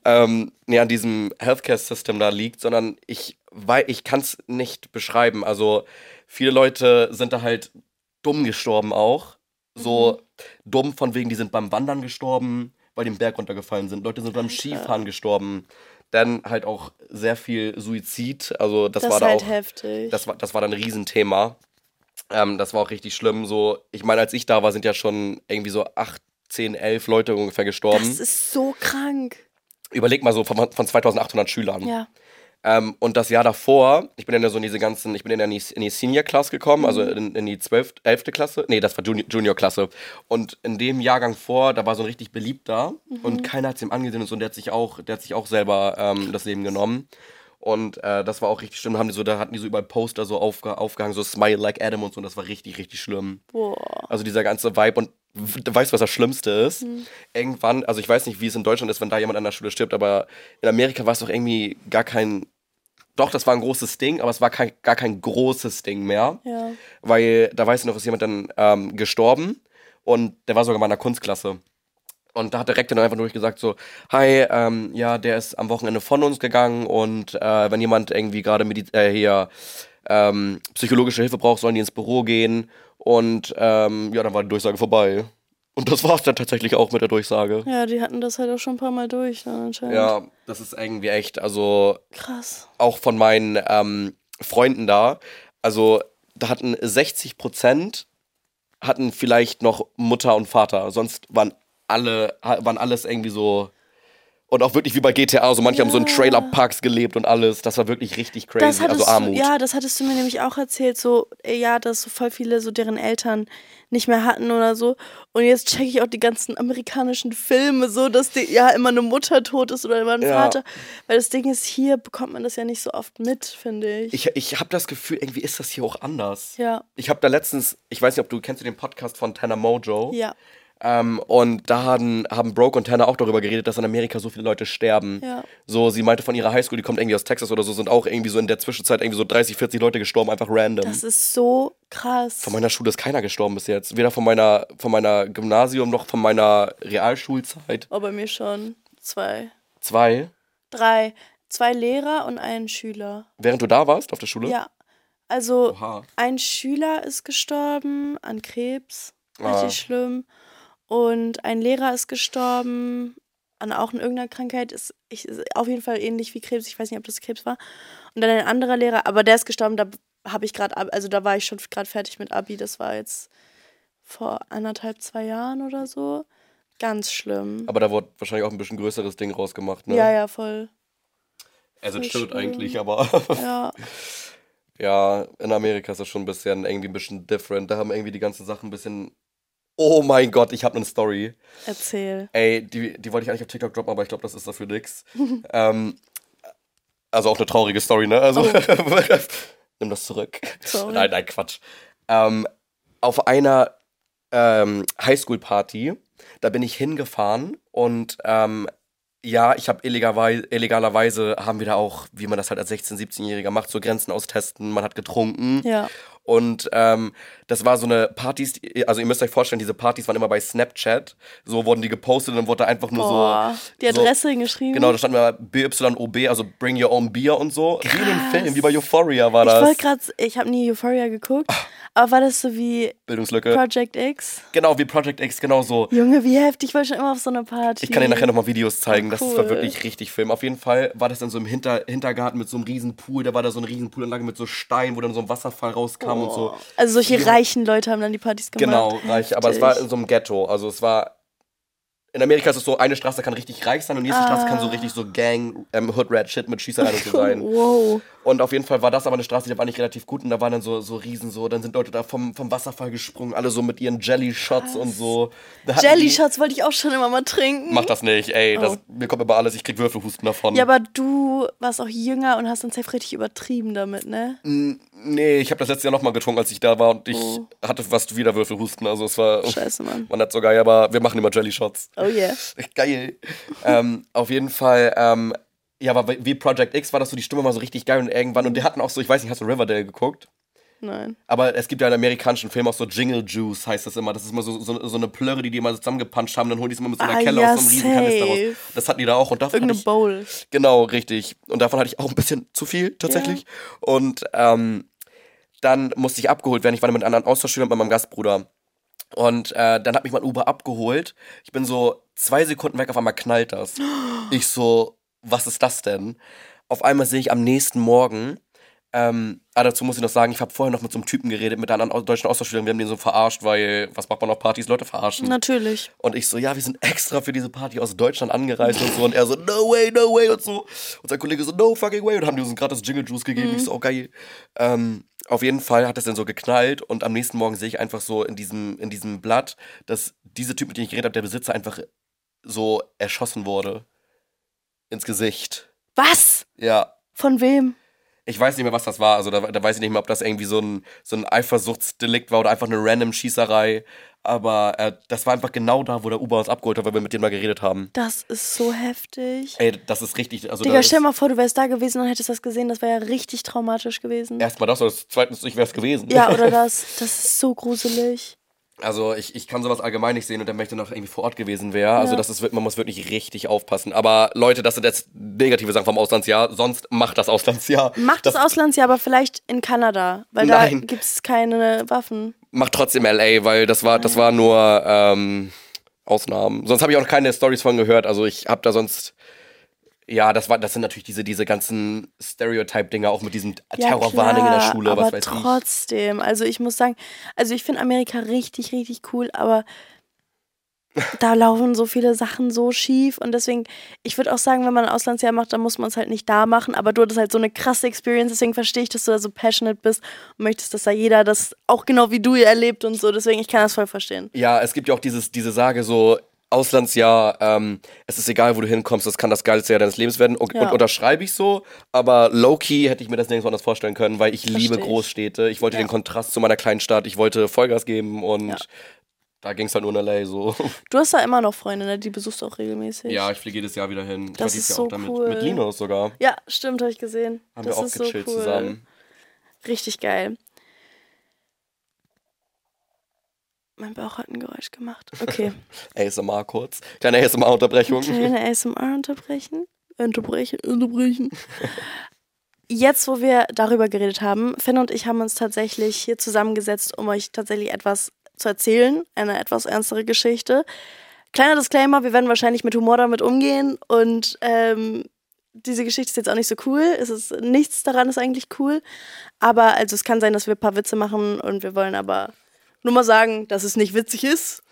ähm, nee, an diesem Healthcare-System da liegt, sondern ich, wei- ich kann es nicht beschreiben. Also viele Leute sind da halt dumm gestorben auch. So dumm von wegen, die sind beim Wandern gestorben, weil die den Berg runtergefallen sind. Leute sind beim Skifahren gestorben. Dann halt auch sehr viel Suizid. Also das, Das war da halt auch. heftig. Das war, das war dann ein Riesenthema. Ähm, das war auch richtig schlimm. So, ich meine, als ich da war, sind ja schon irgendwie so acht, zehn, elf Leute ungefähr gestorben. das ist so krank. Überleg mal so von, von 2800 Schülern. Ja. Ähm, und das Jahr davor, ich bin dann ja so in diese ganzen, ich bin dann in die, in die Senior Class gekommen, also Mhm. in, in die 12., 11. Klasse. Nee, das war Junior, Junior Klasse. Und in dem Jahrgang vor, da war so ein richtig beliebter Mhm. und keiner hat es ihm angesehen und so, und der hat sich auch, der hat sich auch selber ähm, das Leben genommen. Und äh, das war auch richtig schlimm. Haben die so, da hatten die so überall Poster so aufge, aufgehangen, so Smile like Adam und so, und das war richtig, richtig schlimm. Boah. Also dieser ganze Vibe und w- du weißt, was das Schlimmste ist? Irgendwann, also ich weiß nicht, wie es in Deutschland ist, wenn da jemand an der Schule stirbt, aber in Amerika war es doch irgendwie gar kein. Doch, das war ein großes Ding, aber es war kein, gar kein großes Ding mehr. Ja. Weil da weiß ich noch, ist jemand dann ähm, gestorben und der war sogar mal in der Kunstklasse. Und da hat der Rektor dann einfach nur gesagt so, hi, ähm, ja, der ist am Wochenende von uns gegangen und äh, wenn jemand irgendwie gerade äh, hier ähm, psychologische Hilfe braucht, sollen die ins Büro gehen und ähm, ja, dann war die Durchsage vorbei. Und das war's dann tatsächlich auch mit der Durchsage. Ja, die hatten das halt auch schon ein paar Mal durch, dann anscheinend. Ja, das ist irgendwie echt, also Krass. auch von meinen ähm, Freunden da, also da hatten 60 Prozent hatten vielleicht noch Mutter und Vater, sonst waren alle, waren alles irgendwie so und auch wirklich wie bei GTA, so manche haben so in Ja. Trailerparks gelebt und alles, das war wirklich richtig crazy, also Armut. Du, ja, das hattest du mir nämlich auch erzählt, so, ja, dass so voll viele so deren Eltern nicht mehr hatten oder so. Und jetzt checke ich auch die ganzen amerikanischen Filme so, dass die, ja immer eine Mutter tot ist oder immer ein Ja. Vater. Weil das Ding ist, hier bekommt man das ja nicht so oft mit, finde ich. Ich, ich habe das Gefühl, irgendwie ist das hier auch anders. Ja. Ich habe da letztens, ich weiß nicht, ob du kennst du den Podcast von Tanner Mojo? Ja. Ähm, und da haben, haben Broke und Tanner auch darüber geredet, dass in Amerika so viele Leute sterben. Ja. So, sie meinte von ihrer Highschool, die kommt irgendwie aus Texas oder so, sind auch irgendwie so in der Zwischenzeit irgendwie so 30, 40 Leute gestorben, einfach random. Das ist so krass. von meiner Schule ist keiner gestorben bis jetzt. Weder von meiner, von meiner Gymnasium noch von meiner Realschulzeit. oh, bei mir schon. zwei. Zwei? Drei. Zwei Lehrer und ein Schüler. Während du da warst auf der Schule? Ja. Also Oha. ein Schüler ist gestorben an Krebs. Ah. Richtig schlimm. Und ein Lehrer ist gestorben an auch irgendeiner Krankheit. Ist, ich, ist auf jeden Fall ähnlich wie Krebs. Ich weiß nicht, ob das Krebs war. Und dann ein anderer Lehrer, aber der ist gestorben, da habe ich gerade, also da war ich schon gerade fertig mit Abi. Das war jetzt vor anderthalb, zwei Jahren oder so. Ganz schlimm. Aber da wurde wahrscheinlich auch ein bisschen größeres Ding rausgemacht, ne? Ja, ja, voll. Also voll stimmt schlimm. eigentlich, aber Ja. ja, in Amerika ist das schon ein bisschen irgendwie ein bisschen different. Da haben irgendwie die ganzen Sachen ein bisschen. Oh mein Gott, ich habe eine Story. Erzähl. Ey, die, die wollte ich eigentlich auf TikTok droppen, aber ich glaube, das ist dafür nix. ähm, also auch eine traurige Story, ne? Also nimm das zurück. Oh. Sorry. Nein, nein, Quatsch. Ähm, auf einer ähm, Highschool-Party, da bin ich hingefahren und ähm, ja, ich habe illegalerweise, illegalerweise haben wir da auch, wie man das halt als 16-, 17-Jähriger macht, so Grenzen austesten. Man hat getrunken. Ja. Und ähm, das war so eine Partys, die- also ihr müsst euch vorstellen, diese Partys waren immer bei Snapchat. So wurden die gepostet und dann wurde da einfach nur Boah. so. Die so, Adresse hingeschrieben. Genau, da stand immer BYOB, also Bring Your Own Beer und so. Wie in dem Film, wie bei Euphoria war Ich das. wollte gerade, ich habe nie Euphoria geguckt, aber war das so wie Bildungslücke. Project X? genau, wie Project X, genau so. Junge, wie heftig, ich wollte schon immer auf so einer Party. Ich kann dir nachher nochmal Videos zeigen, das cool. war wirklich richtig Film. Auf jeden Fall war das dann so im Hinter Hintergarten mit so einem riesen Pool, da war da so eine riesen Poolanlage mit so Steinen, wo dann so ein Wasserfall rauskam und so. Also solche reichen Leute haben dann die Partys gemacht. Genau, reich. Aber es war in so einem Ghetto. Also es war. In Amerika ist es so, eine Straße kann richtig reich sein und die nächste Straße kann so richtig so Gang, ähm, Hood Rat Shit mit Schießereien und so sein. Wow. Und auf jeden Fall war das aber eine Straße, die war nicht relativ gut und da waren dann so, so Riesen so, dann sind Leute da vom, vom Wasserfall gesprungen, alle so mit ihren Jelly-Shots und so. Da hatten Jelly die- Shots wollte ich auch schon immer mal trinken. Mach das nicht, ey, das, Oh. mir kommt immer alles, ich krieg Würfelhusten davon. Ja, aber du warst auch jünger und hast dann safe richtig übertrieben damit, ne? nee, ich habe das letzte Jahr nochmal getrunken, als ich da war und ich Oh. hatte fast wieder Würfelhusten, also es war, Scheiße, Mann. war nicht so geil, aber wir machen immer Jelly-Shots. Oh yeah. Geil. ähm, auf jeden Fall, ähm, ja, aber wie Project X war das so, die Stimme war so richtig geil und irgendwann, und die hatten auch so, ich weiß nicht, hast du Riverdale geguckt? Nein. Aber es gibt ja in amerikanischen Filmen auch so Jingle Juice, heißt das immer. Das ist immer so, so, so eine Plörre, die die immer zusammengepanscht haben, dann holen die es immer mit so einer Ah, Kelle ja, aus so einem riesen Kanister raus. Das hatten die da auch und davon hatte Irgendeine ich, Bowl. Genau, richtig. Und davon hatte ich auch ein bisschen zu viel, tatsächlich. Und ähm, dann musste ich abgeholt werden. Ich war mit einem anderen Austauschschüler und mit meinem Gastbruder. Und äh, dann hat mich mein Uber abgeholt. Ich bin so zwei Sekunden weg, auf einmal knallt das. Ich so, was ist das denn? Auf einmal sehe ich am nächsten Morgen, ähm, ah, dazu muss ich noch sagen, ich habe vorher noch mit so einem Typen geredet, mit einer anderen deutschen Austauschschülerin. Wir haben den so verarscht, weil, was macht man auf Partys? Leute verarschen. Natürlich. Und ich so, ja, wir sind extra für diese Party aus Deutschland angereist und so. Und er so, no way, no way und so. Und sein Kollege so, no fucking way. Und haben die uns gratis Jingle Juice gegeben. Ich so, oh geil. Ähm, auf jeden Fall hat es dann so geknallt. Und am nächsten Morgen sehe ich einfach so in diesem, in diesem Blatt, dass dieser Typ, mit dem ich geredet habe, der Besitzer einfach so erschossen wurde. Ins Gesicht. Was? Ja. Von wem? Ich weiß nicht mehr, was das war. Also da, da weiß ich nicht mehr, ob das irgendwie so ein, so ein Eifersuchtsdelikt war oder einfach eine random Schießerei. Aber äh, das war einfach genau da, wo der Uber uns abgeholt hat, weil wir mit dem mal geredet haben. Das ist so heftig. Ey, das ist richtig. Also Digga, stell mal vor, du wärst da gewesen und hättest das gesehen. Das wäre ja richtig traumatisch gewesen. erstmal das oder zweitens, ich wäre es gewesen. Ja, oder das. Das ist so gruselig. Also ich, ich kann sowas allgemein nicht sehen und dann möchte noch irgendwie vor Ort gewesen wäre. Also Ja. das ist, man muss wirklich richtig aufpassen. Aber Leute, das sind jetzt negative Sachen vom Auslandsjahr. Sonst macht das Auslandsjahr. Macht das Auslandsjahr aber vielleicht in Kanada, weil Nein. da gibt es keine Waffen. Macht trotzdem LA, weil das war, das war nur ähm, Ausnahmen. Sonst habe ich auch noch keine Stories von gehört. Also ich habe da sonst. Ja, das war, das sind natürlich diese, diese ganzen Stereotype-Dinger, auch mit diesem Ja, Terrorwarning in der Schule, aber was weiß ich. trotzdem. Also ich muss sagen, also ich finde Amerika richtig, richtig cool, aber da laufen so viele Sachen so schief und deswegen, ich würde auch sagen, wenn man ein Auslandsjahr macht, dann muss man es halt nicht da machen, aber du hattest halt so eine krasse Experience, deswegen verstehe ich, dass du da so passionate bist und möchtest, dass da jeder das auch genau wie du erlebt und so, deswegen, ich kann das voll verstehen. Ja, es gibt ja auch dieses, diese Sage so, Auslandsjahr, ähm, es ist egal, wo du hinkommst, das kann das geilste Jahr deines Lebens werden. Und, Ja. und unterschreibe ich so, aber low-key hätte ich mir das nirgendwo anders vorstellen können, weil ich liebe ich. Großstädte. Ich wollte Ja. den Kontrast zu meiner kleinen Stadt, ich wollte Vollgas geben und Ja. da ging es halt nur in LA so. Du hast da immer noch Freunde, ne? Die besuchst du auch regelmäßig. Ja, ich fliege jedes Jahr wieder hin. Ich Das war dieses ist Jahr so auch cool. Mit Linus sogar. Ja, stimmt, habe ich gesehen. Haben das wir auch ist so gechillt cool. zusammen. Richtig geil. Mein Bauch hat ein Geräusch gemacht. Okay. ASMR kurz. Kleine ASMR-Unterbrechung. Kleine ASMR unterbrechen. Unterbrechen, unterbrechen. Jetzt, wo wir darüber geredet haben, Finn und ich haben uns tatsächlich hier zusammengesetzt, um euch tatsächlich etwas zu erzählen. Eine etwas ernstere Geschichte. Kleiner Disclaimer, wir werden wahrscheinlich mit Humor damit umgehen und ähm, diese Geschichte ist jetzt auch nicht so cool. Es ist, nichts daran ist eigentlich cool. Aber also es kann sein, dass wir ein paar Witze machen und wir wollen aber nur mal sagen, dass es nicht witzig ist.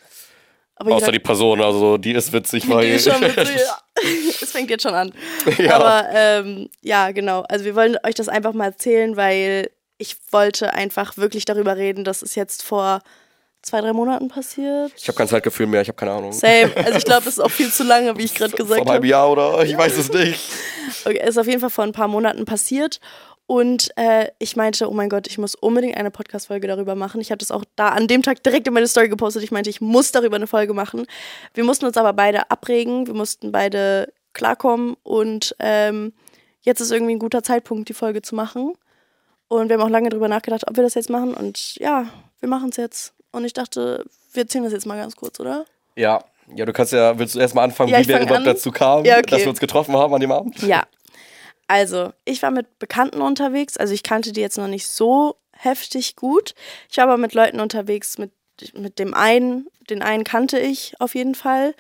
Aber Außer die Person, also die ist witzig, weil. Die ist schon witzig. Es fängt jetzt schon an. Ja. Aber ähm, ja, genau. Also wir wollen euch das einfach mal erzählen, weil ich wollte einfach wirklich darüber reden. Das ist jetzt vor zwei, drei Monaten passiert. Ich habe kein Zeitgefühl mehr, ich habe keine Ahnung. Same. Also ich glaube, das ist auch viel zu lange, wie ich gerade gesagt Vor einem habe. Jahr oder? Ich weiß es nicht. Okay, ist auf jeden Fall vor ein paar Monaten passiert. Und äh, ich meinte, oh mein Gott, ich muss unbedingt eine Podcast-Folge darüber machen. Ich habe das auch da an dem Tag direkt in meine Story gepostet. Ich meinte, ich muss darüber eine Folge machen. Wir mussten uns aber beide abregen. Wir mussten beide klarkommen. Und ähm, jetzt ist irgendwie ein guter Zeitpunkt, die Folge zu machen. Und wir haben auch lange darüber nachgedacht, ob wir das jetzt machen. Und ja, wir machen es jetzt. Und ich dachte, wir erzählen das jetzt mal ganz kurz, oder? Ja. Ja, du kannst ja, willst du erstmal anfangen, Ja, wie wir überhaupt an. dazu kamen, Ja, okay. dass wir uns getroffen haben an dem Abend? Ja. Also, ich war mit Bekannten unterwegs. Also, ich kannte die jetzt noch nicht so heftig gut. Ich war aber mit Leuten unterwegs, mit, mit dem einen, den einen kannte ich auf jeden Fall.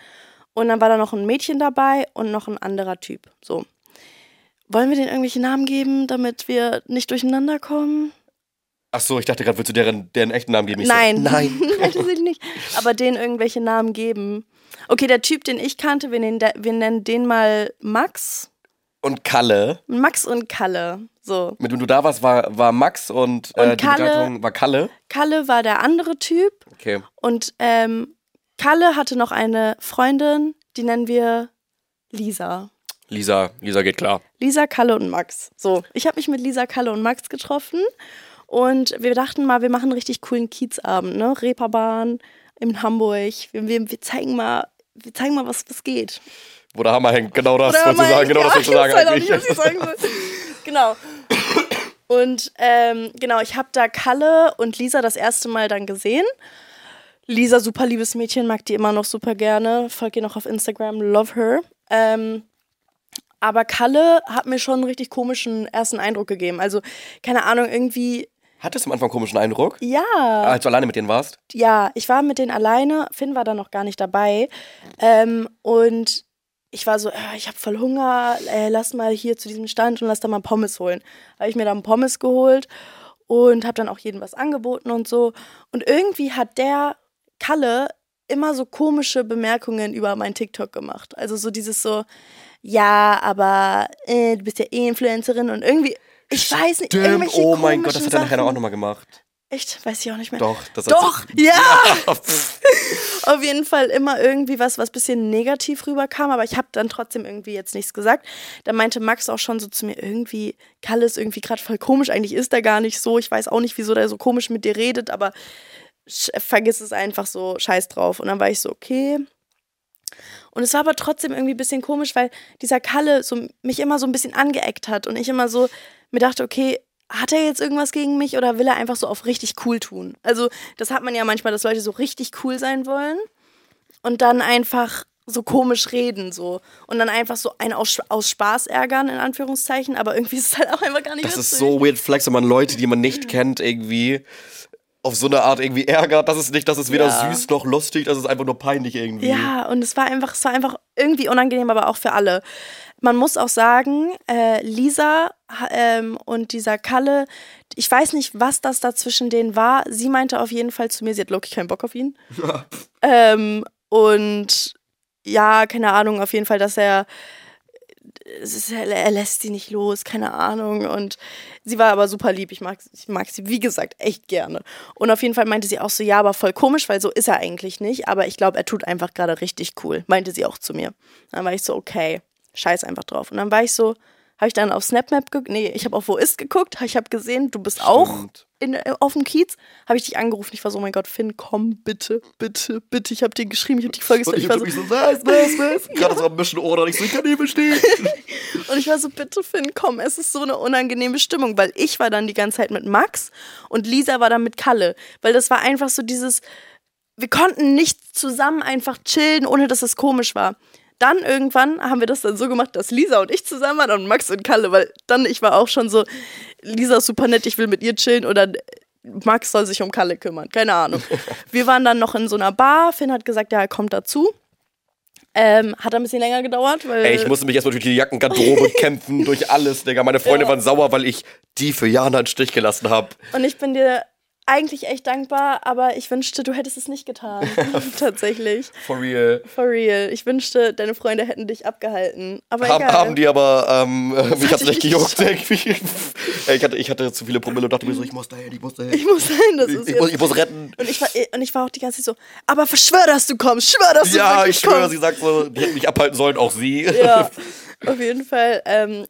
Und dann war da noch ein Mädchen dabei und noch ein anderer Typ. So. Wollen wir denen irgendwelche Namen geben, damit wir nicht durcheinander kommen? Ach so, ich dachte gerade, willst du deren, deren echten Namen geben? Ich Nein. So, nein. Tatsächlich nicht. Aber denen irgendwelche Namen geben. Okay, der Typ, den ich kannte, wir nennen, wir nennen den mal Max. Und Kalle, Max und Kalle. So. mit dem du da warst, war, war Max und, Und äh, die Kalle- war Kalle. Kalle war der andere Typ Okay. und ähm, Kalle hatte noch eine Freundin, die nennen wir Lisa. Lisa, Lisa geht klar. Lisa, Kalle und Max. So, ich habe mich mit Lisa, Kalle und Max getroffen und wir dachten mal, wir machen einen richtig coolen Kiezabend, ne? Reeperbahn in Hamburg. Wir, wir, wir zeigen mal, wir zeigen mal, was, was geht. Wo der Hammer hängt, genau das wolltest du sagen, genau ja, das wolltest du ich sagen halt eigentlich. nicht, was ich sagen genau. Und ähm, genau, ich habe da Kalle und Lisa das erste Mal dann gesehen. Lisa, super liebes Mädchen, mag die immer noch super gerne. Folgt ihr noch auf Instagram, love her. Ähm, aber Kalle hat mir schon einen richtig komischen ersten Eindruck gegeben. Also, keine Ahnung, irgendwie, Hattest du am Anfang einen komischen Eindruck, ja. als du alleine mit denen warst? Ja, ich war mit denen alleine. Finn war da noch gar nicht dabei. Ähm, und ich war so, äh, ich habe voll Hunger. Äh, lass mal hier zu diesem Stand und lass da mal Pommes holen. Habe ich mir dann Pommes geholt und habe dann auch jedem was angeboten und so. Und irgendwie hat der Kalle immer so komische Bemerkungen über mein TikTok gemacht. Also so dieses so, ja, aber äh, du bist ja eh Influencerin und irgendwie, ich weiß nicht, Stimmt, irgendwelche oh mein Gott, das hat er nachher auch nochmal gemacht. Echt? Weiß ich auch nicht mehr. Doch, das Doch, ja! Pff. Auf jeden Fall immer irgendwie was, was bisschen negativ rüberkam, aber ich habe dann trotzdem irgendwie jetzt nichts gesagt. Da meinte Max auch schon so zu mir, irgendwie, Kalle ist irgendwie gerade voll komisch, eigentlich ist er gar nicht so. Ich weiß auch nicht, wieso der so komisch mit dir redet, aber vergiss es einfach so, scheiß drauf. Und dann war ich so, okay. Und es war aber trotzdem irgendwie ein bisschen komisch, weil dieser Kalle so mich immer so ein bisschen angeeckt hat und ich immer so mir dachte, okay, hat er jetzt irgendwas gegen mich oder will er einfach so auf richtig cool tun? Also, das hat man ja manchmal, dass Leute so richtig cool sein wollen und dann einfach so komisch reden so und dann einfach so einen aus, aus Spaß ärgern in Anführungszeichen, aber irgendwie ist es halt auch einfach gar nicht Das ist witzig. so weird Flex, wenn man Leute, die man nicht kennt, irgendwie auf so eine Art irgendwie ärgert. Das ist nicht, das ist weder Ja. süß noch lustig, das ist einfach nur peinlich irgendwie. Ja, und es war einfach, es war einfach irgendwie unangenehm, aber auch für alle. Man muss auch sagen, äh, Lisa ähm, und dieser Kalle, ich weiß nicht, was das da zwischen denen war. Sie meinte auf jeden Fall zu mir, sie hat wirklich keinen Bock auf ihn. ähm, und ja, keine Ahnung, auf jeden Fall, dass er, er lässt sie nicht los, keine Ahnung. Und sie war aber super lieb. Ich mag, ich mag sie, wie gesagt, echt gerne. Und auf jeden Fall meinte sie auch so, ja, aber voll komisch, weil so ist er eigentlich nicht. Aber ich glaube, er tut einfach gerade richtig cool. Meinte sie auch zu mir. Dann war ich so, okay, scheiß einfach drauf. Und dann war ich so, habe ich dann auf SnapMap geguckt, nee, ich habe auf Wo ist geguckt, ich habe gesehen, du bist auch Stimmt. in, äh, auf dem Kiez, habe ich dich angerufen. Ich war so, oh mein Gott, Finn, komm, bitte, bitte, bitte. Ich habe dir geschrieben, ich habe dich voll Und ich ich war so, so, was, was, was? Gerade so am Mischen Ohr, und ich so, ich kann nicht verstehen. Und ich war so, bitte Finn, komm, es ist so eine unangenehme Stimmung, weil ich war dann die ganze Zeit mit Max und Lisa war dann mit Kalle. Weil das war einfach so dieses, wir konnten nicht zusammen einfach chillen, ohne dass es komisch war. Dann irgendwann haben wir das dann so gemacht, dass Lisa und ich zusammen waren und Max und Kalle, weil dann ich war auch schon so, Lisa ist super nett, ich will mit ihr chillen oder Max soll sich um Kalle kümmern, keine Ahnung. Wir waren dann noch in so einer Bar, Finn hat gesagt, ja, er kommt dazu. Ähm, hat ein bisschen länger gedauert, weil. Ey, ich musste mich erstmal durch die Jackengarderobe kämpfen, durch alles, Digga. Meine Freunde Ja. waren sauer, weil ich die für Jana einen Stich gelassen habe. Und ich bin dir eigentlich echt dankbar, aber ich wünschte, du hättest es nicht getan. Tatsächlich. For real. For real. Ich wünschte, deine Freunde hätten dich abgehalten. Aber Haben, egal. haben die aber, ähm, mich hat nicht dich gejuckt. ich, hatte, ich hatte zu viele Promille und dachte mir so, ich muss dahin, ich muss dahin. Ich muss sein, das Ich, ist ich, muss, ich muss retten. Und ich, war, und ich war auch die ganze Zeit so, aber verschwör, dass du kommst, schwör, dass du Ja, wirklich ich schwöre, kommst. sie sagt so, die hätten mich abhalten sollen, auch sie. Ja, auf jeden Fall. Ähm,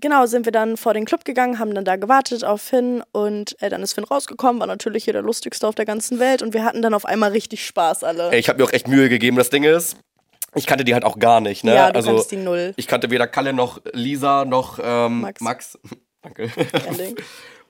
genau, sind wir dann vor den Club gegangen, haben dann da gewartet auf Finn und äh, dann ist Finn rausgekommen, war natürlich hier der lustigste auf der ganzen Welt und wir hatten dann auf einmal richtig Spaß alle. Ey, ich habe mir auch echt Mühe gegeben. Das Ding ist, ich kannte die halt auch gar nicht, ne? ja, du also, kannst die Null. ich kannte weder Kalle noch Lisa noch ähm, Max. Max. Danke.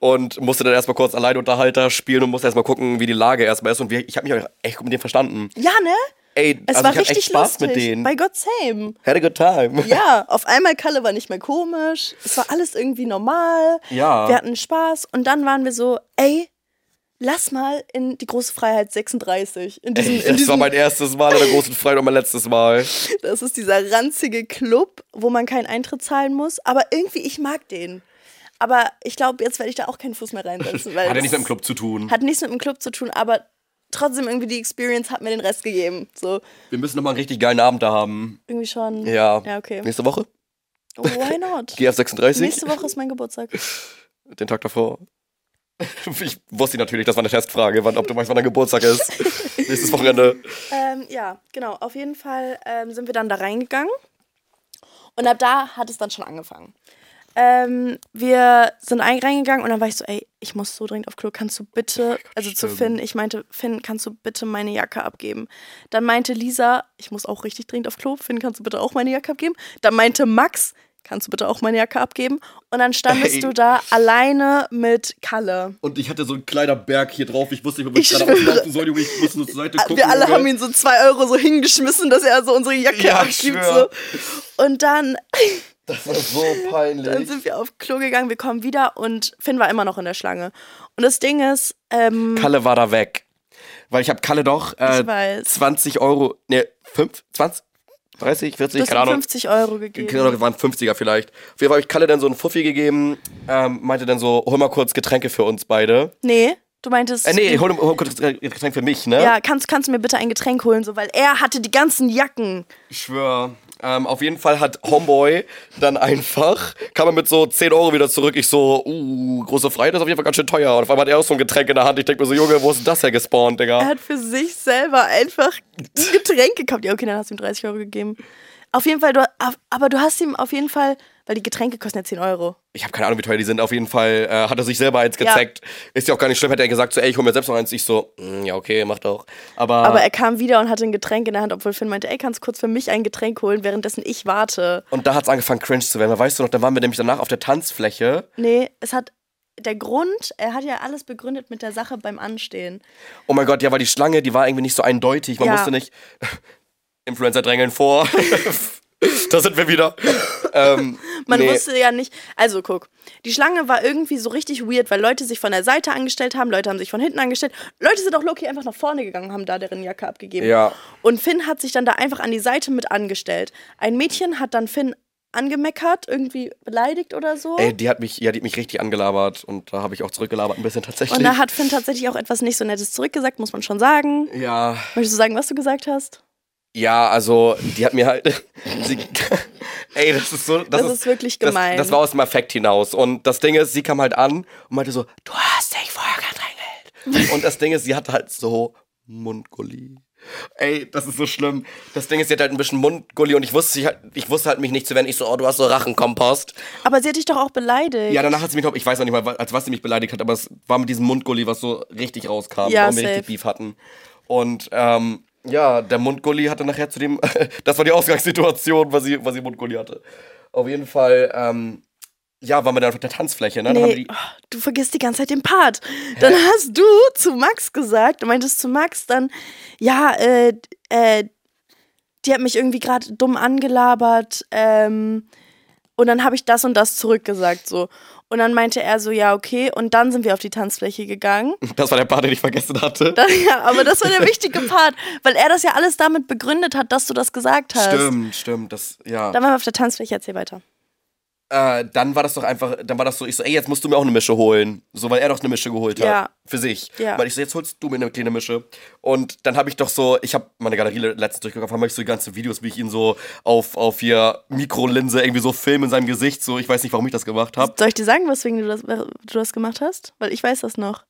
Und musste dann erstmal kurz Alleinunterhalter spielen und musste erstmal gucken, wie die Lage erstmal ist. Und wir, ich habe mich auch echt gut mit denen verstanden. Ja, ne? Ey, Es also war ich richtig echt Spaß lustig. mit denen. Bei God Same. Had a good time. Ja, auf einmal Kalle war nicht mehr komisch. Es war alles irgendwie normal. Ja. Wir hatten Spaß. Und dann waren wir so, ey, lass mal in die große Freiheit 36. In diesem, in Das war diesem, mein erstes Mal in der großen Freiheit und mein letztes Mal. das ist dieser ranzige Club, wo man keinen Eintritt zahlen muss. Aber irgendwie, ich mag den. Aber ich glaube, jetzt werde ich da auch keinen Fuß mehr reinsetzen. Hat ja nichts mit dem Club zu tun. Hat nichts mit dem Club zu tun, aber trotzdem irgendwie die Experience hat mir den Rest gegeben. So, Wir müssen nochmal einen richtig geilen Abend da haben. irgendwie schon. Ja. Ja, okay. Nächste Woche? Why not? GF 36? Nächste Woche ist mein Geburtstag. Den Tag davor. Ich wusste natürlich, das war eine Testfrage, wann, ob du weißt, wann dein Geburtstag ist. Nächstes Wochenende. Ähm, ja, genau. Auf jeden Fall ähm, sind wir dann da reingegangen. Und ab da hat es dann schon angefangen. Ähm, wir sind ein- reingegangen und dann war ich so, ey, ich muss so dringend auf Klo, kannst du bitte, also zu. Finn, ich meinte, Finn, kannst du bitte meine Jacke abgeben? Dann meinte Lisa, ich muss auch richtig dringend auf Klo, Finn, kannst du bitte auch meine Jacke abgeben? Dann meinte Max, kannst du bitte auch meine Jacke abgeben? Und dann standest Ey. du da alleine mit Kalle. Und ich hatte so einen kleiner Berg hier drauf. Ich wusste nicht, wo ich Ich gerade auflaufen soll. Junge. Ich musste so zur Seite gucken. wir alle Junge. haben ihn so zwei Euro so hingeschmissen, dass er so unsere Jacke Ja, abgibt. So. Und dann Das war so Dann peinlich. sind wir auf Klo gegangen, wir kommen wieder und Finn war immer noch in der Schlange. Und das Ding ist, ähm, Kalle war da weg. Weil ich habe Kalle doch äh, Ich weiß. 20 Euro, ne, 5, 20, 30, 40, du hast keine Ahnung. 50 Euro gegeben. Genau, das waren 50er vielleicht. Auf jeden Fall habe ich Kalle dann so einen Fuffi gegeben, ähm, meinte dann so, hol mal kurz Getränke für uns beide. Nee, du meintest. Äh, nee, hol, hol kurz Getränk für mich, ne? Ja, kannst, kannst du mir bitte ein Getränk holen, so, weil er hatte die ganzen Jacken. Ich schwör. Ähm, auf jeden Fall hat Homeboy dann einfach, kam er mit so 10 Euro wieder zurück. Ich so, uh, große Freiheit ist auf jeden Fall ganz schön teuer. Und auf einmal hat er auch so ein Getränk in der Hand. Ich denke mir so, Junge, wo ist das her gespawnt, Er Digga? hat für sich selber einfach ein Getränk gekauft. Ja, okay, dann hast du ihm 30 Euro gegeben. Auf jeden Fall, du, aber du hast ihm auf jeden Fall, weil die Getränke kosten ja 10 Euro. Ich habe keine Ahnung, wie teuer die sind. Auf jeden Fall äh, hat er sich selber eins gezeigt. Ist ja auch gar nicht schlimm. Hätte er gesagt, so, ey, ich hol mir selbst noch eins. Ich so, mm, ja, okay, mach doch. Aber, Aber er kam wieder und hatte ein Getränk in der Hand, obwohl Finn meinte, ey, kannst du kurz für mich ein Getränk holen, währenddessen ich warte. und da hat's angefangen, cringe zu werden. Weil, Weißt du noch, dann waren wir nämlich danach auf der Tanzfläche. Nee, es hat. Der Grund, er hat ja alles begründet mit der Sache beim Anstehen. Oh mein Gott, ja, weil die Schlange, die war irgendwie nicht so eindeutig. Man Ja. musste nicht Influencer drängeln vor. da sind wir wieder. Ähm, Man nee. wusste ja nicht. Also guck, die Schlange war irgendwie so richtig weird, weil Leute sich von der Seite angestellt haben, Leute haben sich von hinten angestellt. Leute sind auch Loki einfach nach vorne gegangen, haben da deren Jacke abgegeben. Ja. Und Finn hat sich dann da einfach an die Seite mit angestellt. Ein Mädchen hat dann Finn angemeckert, irgendwie beleidigt oder so. Ey, die hat mich, ja, die hat mich richtig angelabert und da habe ich auch zurückgelabert ein bisschen tatsächlich. Und da hat Finn tatsächlich auch etwas nicht so Nettes zurückgesagt, muss man schon sagen. ja, Möchtest du sagen, was du gesagt hast? Ja, also die hat mir halt, sie, ey, das ist so, das, Das ist wirklich gemein. Das, das war aus dem Affekt hinaus und das Ding ist, sie kam halt an und meinte so, du hast dich vorher gedrängelt. und das Ding ist, sie hat halt so Mundgulli. Ey, das ist so schlimm. Das Ding ist, sie hat halt ein bisschen Mundgulli und ich wusste, ich, halt- ich wusste halt mich nicht zu wenden. Ich so, oh, du hast so Rachenkompost. Aber sie hat dich doch auch beleidigt. Ja, danach hat sie mich noch, ich weiß noch nicht mal, als was sie mich beleidigt hat, aber es war mit diesem Mundgulli, was so richtig rauskam, Ja, warum wir safe. richtig Beef hatten. Und ähm, ja, der Mundgulli hatte nachher zu dem, das war die Ausgangssituation, was sie, was sie Mundgulli hatte. Auf jeden Fall, ähm, Ja, waren wir dann auf der Tanzfläche, ne? Dann haben Nee, die, oh, du vergisst die ganze Zeit den Part. Dann hast du zu Max gesagt, du meintest zu Max dann, ja, äh, äh, die hat mich irgendwie gerade dumm angelabert, ähm, und dann habe ich das und das zurückgesagt, so. Und dann meinte er so, ja, okay, und dann sind wir auf die Tanzfläche gegangen. das war der Part, den ich vergessen hatte. Dann, ja, aber das war der wichtige Part, weil er das ja alles damit begründet hat, dass du das gesagt hast. Stimmt, stimmt, das, ja. Dann waren wir auf der Tanzfläche, erzähl weiter. Äh, dann war das doch einfach, dann war das so, ich so, ey, jetzt musst du mir auch eine Mische holen. So, weil er doch eine Mische geholt hat. Ja. Für sich. Ja. Weil ich so, jetzt holst du mir eine kleine Mische. Und dann habe ich doch so, ich habe meine Galerie letztens durchgeguckt, habe ich so die ganzen Videos, wie ich ihn so auf, auf hier Mikrolinse irgendwie so filme in seinem Gesicht. So, ich weiß nicht, warum ich das gemacht habe. Soll ich dir sagen, weswegen du das, du das gemacht hast? Weil ich weiß das noch.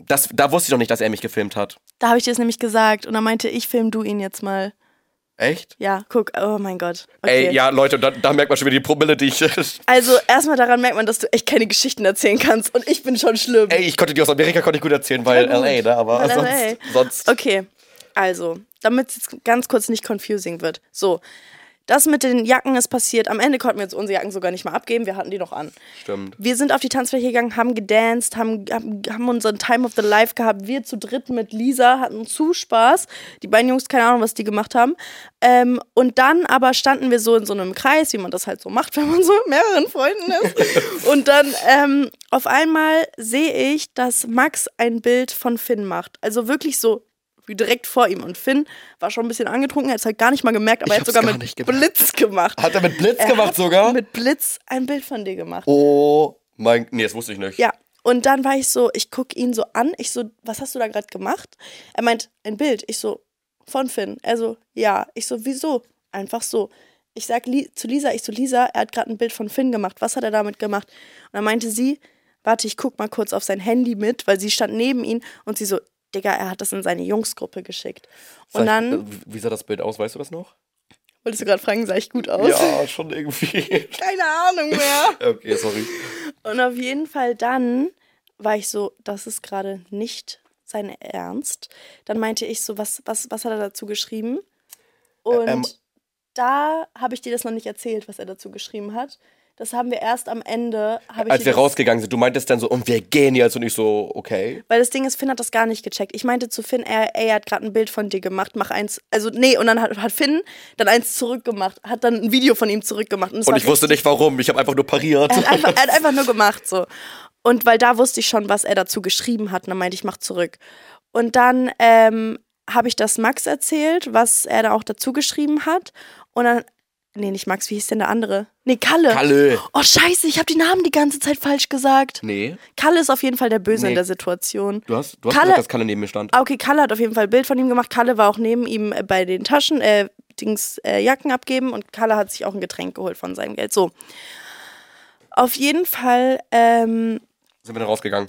Das, da wusste ich doch nicht, dass er mich gefilmt hat. Da habe ich dir das nämlich gesagt und dann meinte ich, film du ihn jetzt mal. Echt? Ja, guck, oh mein Gott. Okay. Ey, ja, Leute, da, da merkt man schon wieder die Promille, die ich. Also erstmal daran merkt man, dass du echt keine Geschichten erzählen kannst und ich bin schon schlimm. Ey, ich konnte die aus Amerika konnte ich gut erzählen, weil Ja, gut. LA, ne? Aber Weil sonst, LA. sonst. Okay, also, damit es jetzt ganz kurz nicht confusing wird. So, das mit den Jacken ist passiert. Am Ende konnten wir jetzt unsere Jacken sogar nicht mal abgeben, wir hatten die noch an. Stimmt. Wir sind auf die Tanzfläche gegangen, haben gedanced, haben, haben, haben unseren Time of the Life gehabt. Wir zu dritt mit Lisa hatten zu Spaß. Die beiden Jungs, keine Ahnung, was die gemacht haben. Ähm, und dann aber standen wir so in so einem Kreis, wie man das halt so macht, wenn man so mit mehreren Freunden ist. und dann ähm, auf einmal sehe ich, dass Max ein Bild von Finn macht. Also wirklich so direkt vor ihm. Und Finn war schon ein bisschen angetrunken, er hat es halt gar nicht mal gemerkt, aber er hat sogar gar mit. Blitz gemacht. Hat er mit Blitz Er gemacht hat sogar? Mit Blitz ein Bild von dir gemacht. Oh mein. Nee, das wusste ich nicht. Ja. Und dann war ich so, ich gucke ihn so an. Ich so, was hast du da gerade gemacht? Er meint, ein Bild. Ich so, von Finn. Er so, ja. Ich so, wieso? Einfach so. Ich sag Li zu Lisa, ich so, Lisa, er hat gerade ein Bild von Finn gemacht. Was hat er damit gemacht? Und dann meinte sie, warte, ich guck mal kurz auf sein Handy mit, weil sie stand neben ihm und sie so, Digga, er hat das in seine Jungsgruppe geschickt. Und Sag- dann, äh, Wie sah das Bild aus? Weißt du das noch? wolltest du gerade fragen, sah ich gut aus? Ja, schon irgendwie. Keine Ahnung mehr. okay, sorry. Und auf jeden Fall dann war ich so, das ist gerade nicht sein Ernst. Dann meinte ich so, was, was, was hat er dazu geschrieben? Und ähm, da habe ich dir das noch nicht erzählt, was er dazu geschrieben hat. Das haben wir erst am Ende. Als wir rausgegangen sind, du meintest dann so, und wir gehen jetzt und ich so, okay. Weil das Ding ist, Finn hat das gar nicht gecheckt. Ich meinte zu Finn, er, ey, er hat gerade ein Bild von dir gemacht, mach eins. Also, nee, und dann hat, hat Finn dann eins zurückgemacht, hat dann ein Video von ihm zurückgemacht. Und, Und ich wusste nicht warum, ich habe einfach nur pariert. Er hat, einfach, er hat einfach nur gemacht so. Und weil da wusste ich schon, was er dazu geschrieben hat. Und dann meinte ich, mach zurück. Und dann ähm, habe ich das Max erzählt, was er da auch dazu geschrieben hat. Und dann, nee, nicht Max, wie hieß denn der andere? Nee, Kalle. Kalle. Oh, scheiße, ich habe die Namen die ganze Zeit falsch gesagt. Nee, Kalle ist auf jeden Fall der Böse Nee. in der Situation. du hast, du hast Kalle- gesagt, dass Kalle neben mir stand. Ah, okay, Kalle hat auf jeden Fall ein Bild von ihm gemacht. Kalle war auch neben ihm äh, bei den Taschen, äh, Dings, äh, Jacken abgeben und Kalle hat sich auch ein Getränk geholt von seinem Geld. So. Auf jeden Fall, ähm, Sind wir dann rausgegangen.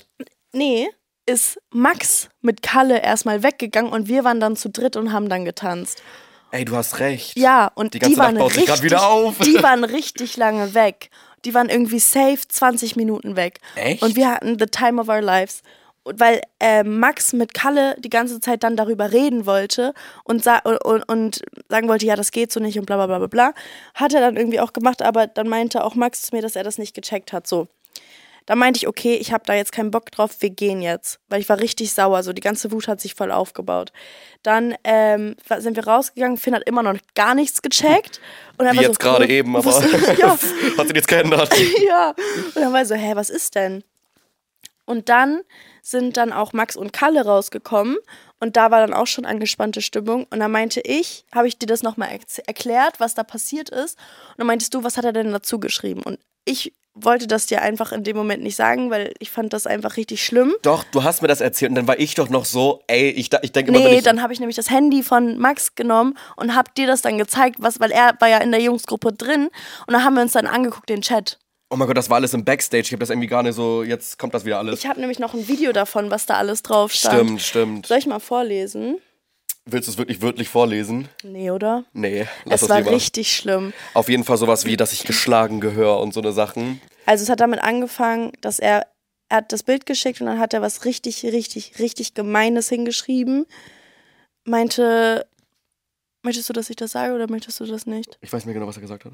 nee, ist Max mit Kalle erstmal weggegangen und wir waren dann zu dritt und haben dann getanzt. Ey, du hast recht. Ja, und Die die, ganze waren Nacht baut sich richtig, wieder auf. die waren richtig lange weg. Die waren irgendwie safe 20 Minuten weg. Echt? Und wir hatten the time of our lives. Und weil äh, Max mit Kalle die ganze Zeit dann darüber reden wollte und, sa und, und sagen wollte, ja, das geht so nicht und bla bla bla bla bla, hat er dann irgendwie auch gemacht, aber dann meinte auch Max zu mir, dass er das nicht gecheckt hat. So. Da meinte ich, okay, ich habe da jetzt keinen Bock drauf, wir gehen jetzt. Weil ich war richtig sauer, so die ganze Wut hat sich voll aufgebaut. Dann ähm, sind wir rausgegangen, Finn hat immer noch gar nichts gecheckt. Und er Wie war jetzt so, gerade "Oh, eben, aber ja, hat sich nichts geändert. ja. Und dann war er so, hä, was ist denn? Und dann sind dann auch Max und Kalle rausgekommen und da war dann auch schon angespannte Stimmung und dann meinte ich, habe ich dir das nochmal erklärt, was da passiert ist und dann meintest du, was hat er denn dazu geschrieben? Und ich wollte das dir einfach in dem Moment nicht sagen, weil ich fand das einfach richtig schlimm. Doch, du hast mir das erzählt und dann war ich doch noch so, ey, ich, da- ich denke immer, Nee, ich, dann habe ich nämlich das Handy von Max genommen und hab dir das dann gezeigt, was, weil er war ja in der Jungsgruppe drin und dann haben wir uns dann angeguckt, den Chat. oh mein Gott, das war alles im Backstage. Ich habe das irgendwie gar nicht so, jetzt kommt das wieder alles. Ich habe nämlich noch ein Video davon, was da alles drauf stand. Stimmt, stimmt. Soll ich mal vorlesen? Willst du es wirklich wörtlich vorlesen? Nee, oder? Nee, lass es das war lieber. richtig schlimm. Auf jeden Fall sowas wie, dass ich geschlagen gehöre und so eine Sachen. Also es hat damit angefangen, dass er, er hat das Bild geschickt und dann hat er was richtig, richtig, richtig Gemeines hingeschrieben. Meinte, möchtest du, dass ich das sage oder möchtest du das nicht? Ich weiß nicht mehr genau, was er gesagt hat.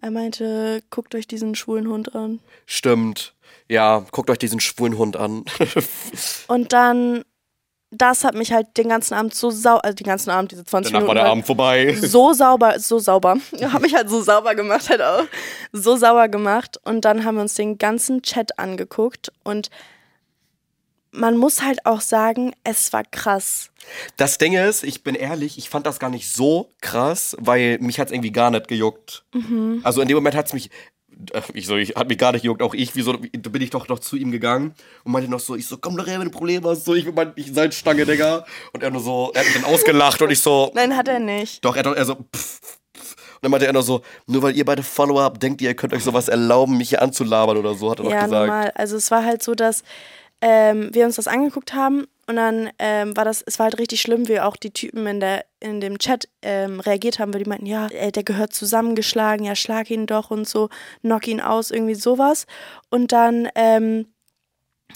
Er meinte, guckt euch diesen schwulen Hund an. Stimmt. Ja, guckt euch diesen schwulen Hund an. Und dann, das hat mich halt den ganzen Abend so sauber, also den ganzen Abend, diese 20 Danach war Minuten. der halt Abend vorbei. so sauber, so sauber. Hat mich halt so sauber gemacht, halt auch. So sauber gemacht. Und dann haben wir uns den ganzen Chat angeguckt. Und man muss halt auch sagen, es war krass. Das Ding ist, ich bin ehrlich, ich fand das gar nicht so krass, weil mich hat's irgendwie gar nicht gejuckt. Mhm. Also in dem Moment hat's mich, äh, ich so, ich, hat mich gar nicht gejuckt, auch ich, wieso, da bin ich doch noch zu ihm gegangen und meinte noch so, ich so, komm doch her, wenn du Probleme hast, so, ich bin mein, ich Salzstange, Digga. Und er nur so, er hat mich dann ausgelacht und ich so, Nein, hat er nicht. doch, er, hat- er so, pff, pff. Und dann meinte er nur so, nur weil ihr beide Follower habt, denkt ihr, ihr könnt euch sowas erlauben, mich hier anzulabern oder so, hat er noch Ja, gesagt. normal. Also es war halt so, dass ähm, wir uns das angeguckt haben und dann ähm, war das, es war halt richtig schlimm, wie auch die Typen in der in dem Chat ähm, reagiert haben, weil die meinten, ja, äh, der gehört zusammengeschlagen, ja, schlag ihn doch und so, knock ihn aus, irgendwie sowas. Und dann ähm,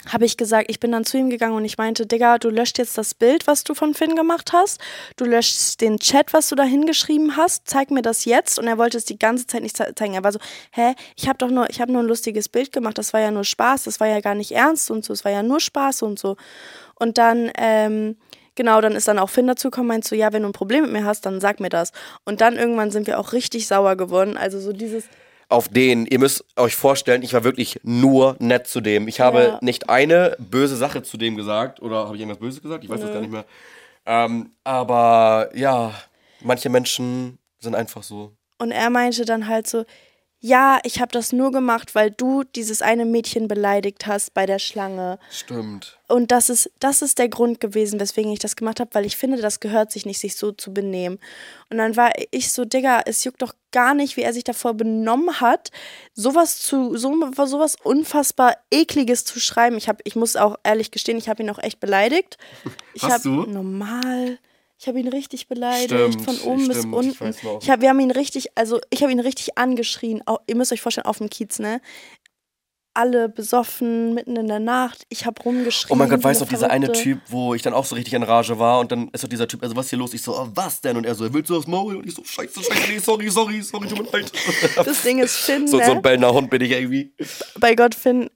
habe ich gesagt, ich bin dann zu ihm gegangen und ich meinte, Digga, du löscht jetzt das Bild, was du von Finn gemacht hast. Du löschst den Chat, was du da hingeschrieben hast. Zeig mir das jetzt. Und er wollte es die ganze Zeit nicht ze- zeigen. Er war so, hä, ich habe doch nur, ich habe nur ein lustiges Bild gemacht. Das war ja nur Spaß. Das war ja gar nicht ernst und so. Es war ja nur Spaß und so. Und dann, ähm, genau, dann ist dann auch Finn dazu gekommen, meint so, ja, wenn du ein Problem mit mir hast, dann sag mir das. Und dann irgendwann sind wir auch richtig sauer geworden. Also so dieses, auf den, ihr müsst euch vorstellen, ich war wirklich nur nett zu dem. Ich habe Ja. nicht eine böse Sache zu dem gesagt. Oder habe ich irgendwas Böses gesagt? Ich weiß das gar nicht mehr. Ähm, aber ja, manche Menschen sind einfach so. Und er meinte dann halt so, ja, ich habe das nur gemacht, weil du dieses eine Mädchen beleidigt hast bei der Schlange. Stimmt. Und das ist, das ist der Grund gewesen, weswegen ich das gemacht habe, weil ich finde, das gehört sich nicht, sich so zu benehmen. Und dann war ich so, Digga, es juckt doch gar nicht, wie er sich davor benommen hat, sowas zu, so, sowas unfassbar ekliges zu schreiben. Ich, hab, ich muss auch ehrlich gestehen, ich habe ihn auch echt beleidigt. Ich Hast hab, du? Normal. Ich habe ihn richtig beleidigt, Stimmt, von oben bis stimmt, ich unten. noch. Ich hab, wir haben ihn richtig, also ich habe ihn richtig angeschrien. Au- Ihr müsst euch vorstellen, auf dem Kiez, ne? Alle besoffen, mitten in der Nacht. Ich habe rumgeschrien. Oh mein Gott, weißt du dieser eine. Typ, wo ich dann auch so richtig in Rage war und dann ist doch dieser Typ, also was ist hier los? Ich so, oh, was denn? Und er so, willst du das Maul? Und ich so, scheiße, scheiße, nee, sorry, sorry, sorry, tut mir leid. Das Ding ist, Finn, so, ne? so ein bellender Hund bin ich irgendwie. bei Gott, Finn,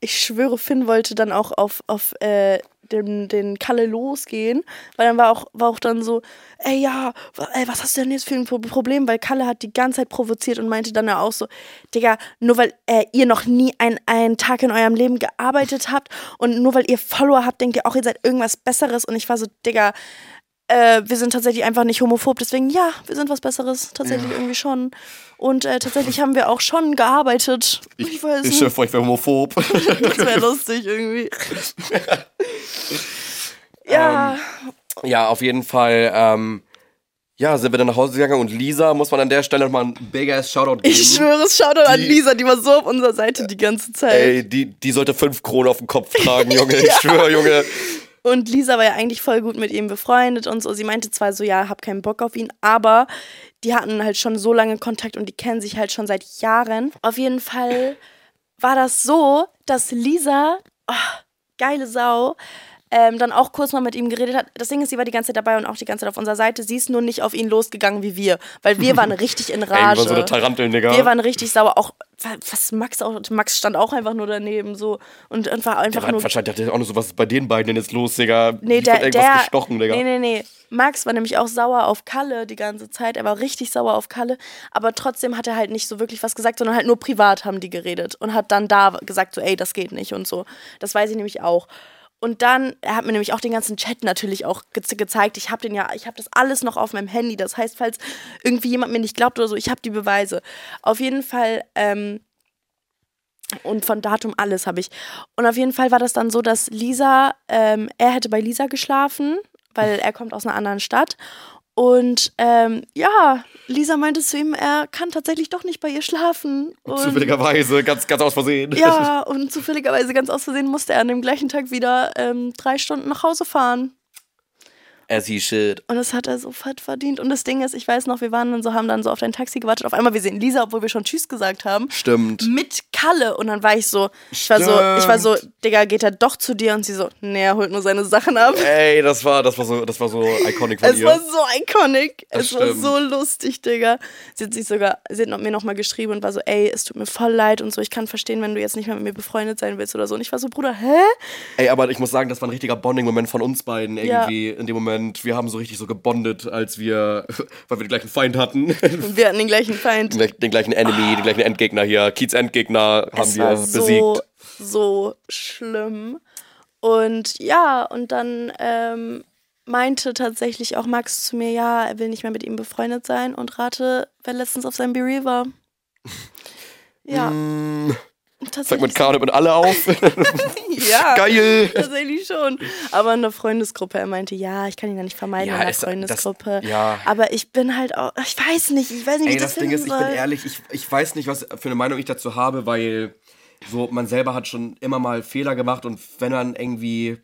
ich schwöre, Finn wollte dann auch auf, auf äh, den, den Kalle losgehen, weil dann war auch, war auch dann so, ey ja, ey, was hast du denn jetzt für ein Pro- Problem? Weil Kalle hat die ganze Zeit provoziert und meinte dann ja auch so, Digga, nur weil äh, ihr noch nie ein, einen Tag in eurem Leben gearbeitet habt und nur weil ihr Follower habt, denkt ihr auch, ihr seid irgendwas Besseres und ich war so, Digga, äh, wir sind tatsächlich einfach nicht homophob, deswegen ja, wir sind was Besseres, tatsächlich irgendwie schon. Und äh, tatsächlich haben wir auch schon gearbeitet. Ich, weiß Ich nicht. ich wäre homophob. Das wäre lustig irgendwie. ja, Ja, auf jeden Fall. Ähm, ja, sind wir dann nach Hause gegangen und Lisa muss man an der Stelle nochmal ein big ass Shoutout geben. ich schwöre, es schaut an Die- Lisa, die war so auf unserer Seite die ganze Zeit. Ey, die, die sollte fünf Kronen auf den Kopf tragen, Junge. Ich schwöre, Junge. Und Lisa war ja eigentlich voll gut mit ihm befreundet und so. Sie meinte zwar so, ja, hab keinen Bock auf ihn, aber die hatten halt schon so lange Kontakt und die kennen sich halt schon seit Jahren. Auf jeden Fall war das so, dass Lisa, oh, geile Sau, ähm, dann auch kurz mal mit ihm geredet hat. Das Ding ist, sie war die ganze Zeit dabei und auch die ganze Zeit auf unserer Seite. Sie ist nur nicht auf ihn losgegangen wie wir, weil wir waren richtig in Ey, Rage. wir waren so eine Digga. Wir waren richtig sauer. Auch was Max auch. Max stand auch einfach nur daneben so und, und war einfach Der war nur. wahrscheinlich dachte auch nur so, was ist bei den beiden denn jetzt los, Digga? Nee, der, irgendwas der, gestochen, Digga. nee, nee, nee. Max war nämlich auch sauer auf Kalle die ganze Zeit. Er war richtig sauer auf Kalle. Aber trotzdem hat er halt nicht so wirklich was gesagt, sondern halt nur privat haben die geredet. Und hat dann da gesagt, so, ey, das geht nicht und so. Das weiß ich nämlich auch. Und dann, er hat mir nämlich auch den ganzen Chat natürlich auch ge gezeigt. Ich habe den ja, ich habe das alles noch auf meinem Handy. Das heißt, falls irgendwie jemand mir nicht glaubt oder so, ich habe die Beweise. Auf jeden Fall, ähm, und von Datum alles habe ich. Und auf jeden Fall war das dann so, dass Lisa, ähm, er hätte bei Lisa geschlafen, weil er kommt aus einer anderen Stadt. Und ähm, ja, Lisa meinte zu ihm, er kann tatsächlich doch nicht bei ihr schlafen. Und, Zufälligerweise, ganz, ganz aus Versehen. ja, und zufälligerweise ganz aus Versehen musste er an dem gleichen Tag wieder ähm, drei Stunden nach Hause fahren. As he shit. Und das hat er so fett verdient. Und das Ding ist, ich weiß noch, wir waren dann so, haben dann so auf dein Taxi gewartet. Auf einmal, wir sehen Lisa, obwohl wir schon Tschüss gesagt haben. Stimmt. Mit Kalle. Und dann war ich so, ich war so, ich war so, Digga, geht er doch zu dir? Und sie so, nee, er holt nur seine Sachen ab. Ey, das war, das war so, das war so iconic von Es ihr. war so iconic. Das es war stimmt. so lustig, Digga. Sie hat sich sogar, sie hat mir nochmal geschrieben und war so, ey, es tut mir voll leid und so, ich kann verstehen, wenn du jetzt nicht mehr mit mir befreundet sein willst oder so. Und ich war so, Bruder, hä? Ey, aber ich muss sagen, das war ein richtiger Bonding-Moment von uns beiden Ja. irgendwie in dem Moment. Wir haben so richtig so gebondet, als wir, weil wir den gleichen Feind hatten. Und wir hatten den gleichen Feind. den, den gleichen Enemy, den gleichen Endgegner hier. Kiez Endgegner haben es wir war besiegt. so, so schlimm. Und ja, und dann ähm, meinte tatsächlich auch Max zu mir, ja, er will nicht mehr mit ihm befreundet sein und rate, wer letztens auf seinem Bereal war. Ja, Mm, Tatsächlich. mit K und mit alle auf. ja, Geil. tatsächlich schon. Aber in der Freundesgruppe, er meinte, ja, ich kann ihn ja nicht vermeiden Ja, in der ist- das- Freundesgruppe. ja. Aber ich bin halt auch, ich weiß nicht, ich weiß nicht, wie Ey, ich das, das Ding ist, ich soll. bin ehrlich, ich, ich weiß nicht, was für eine Meinung ich dazu habe, weil so man selber hat schon immer mal Fehler gemacht und wenn man irgendwie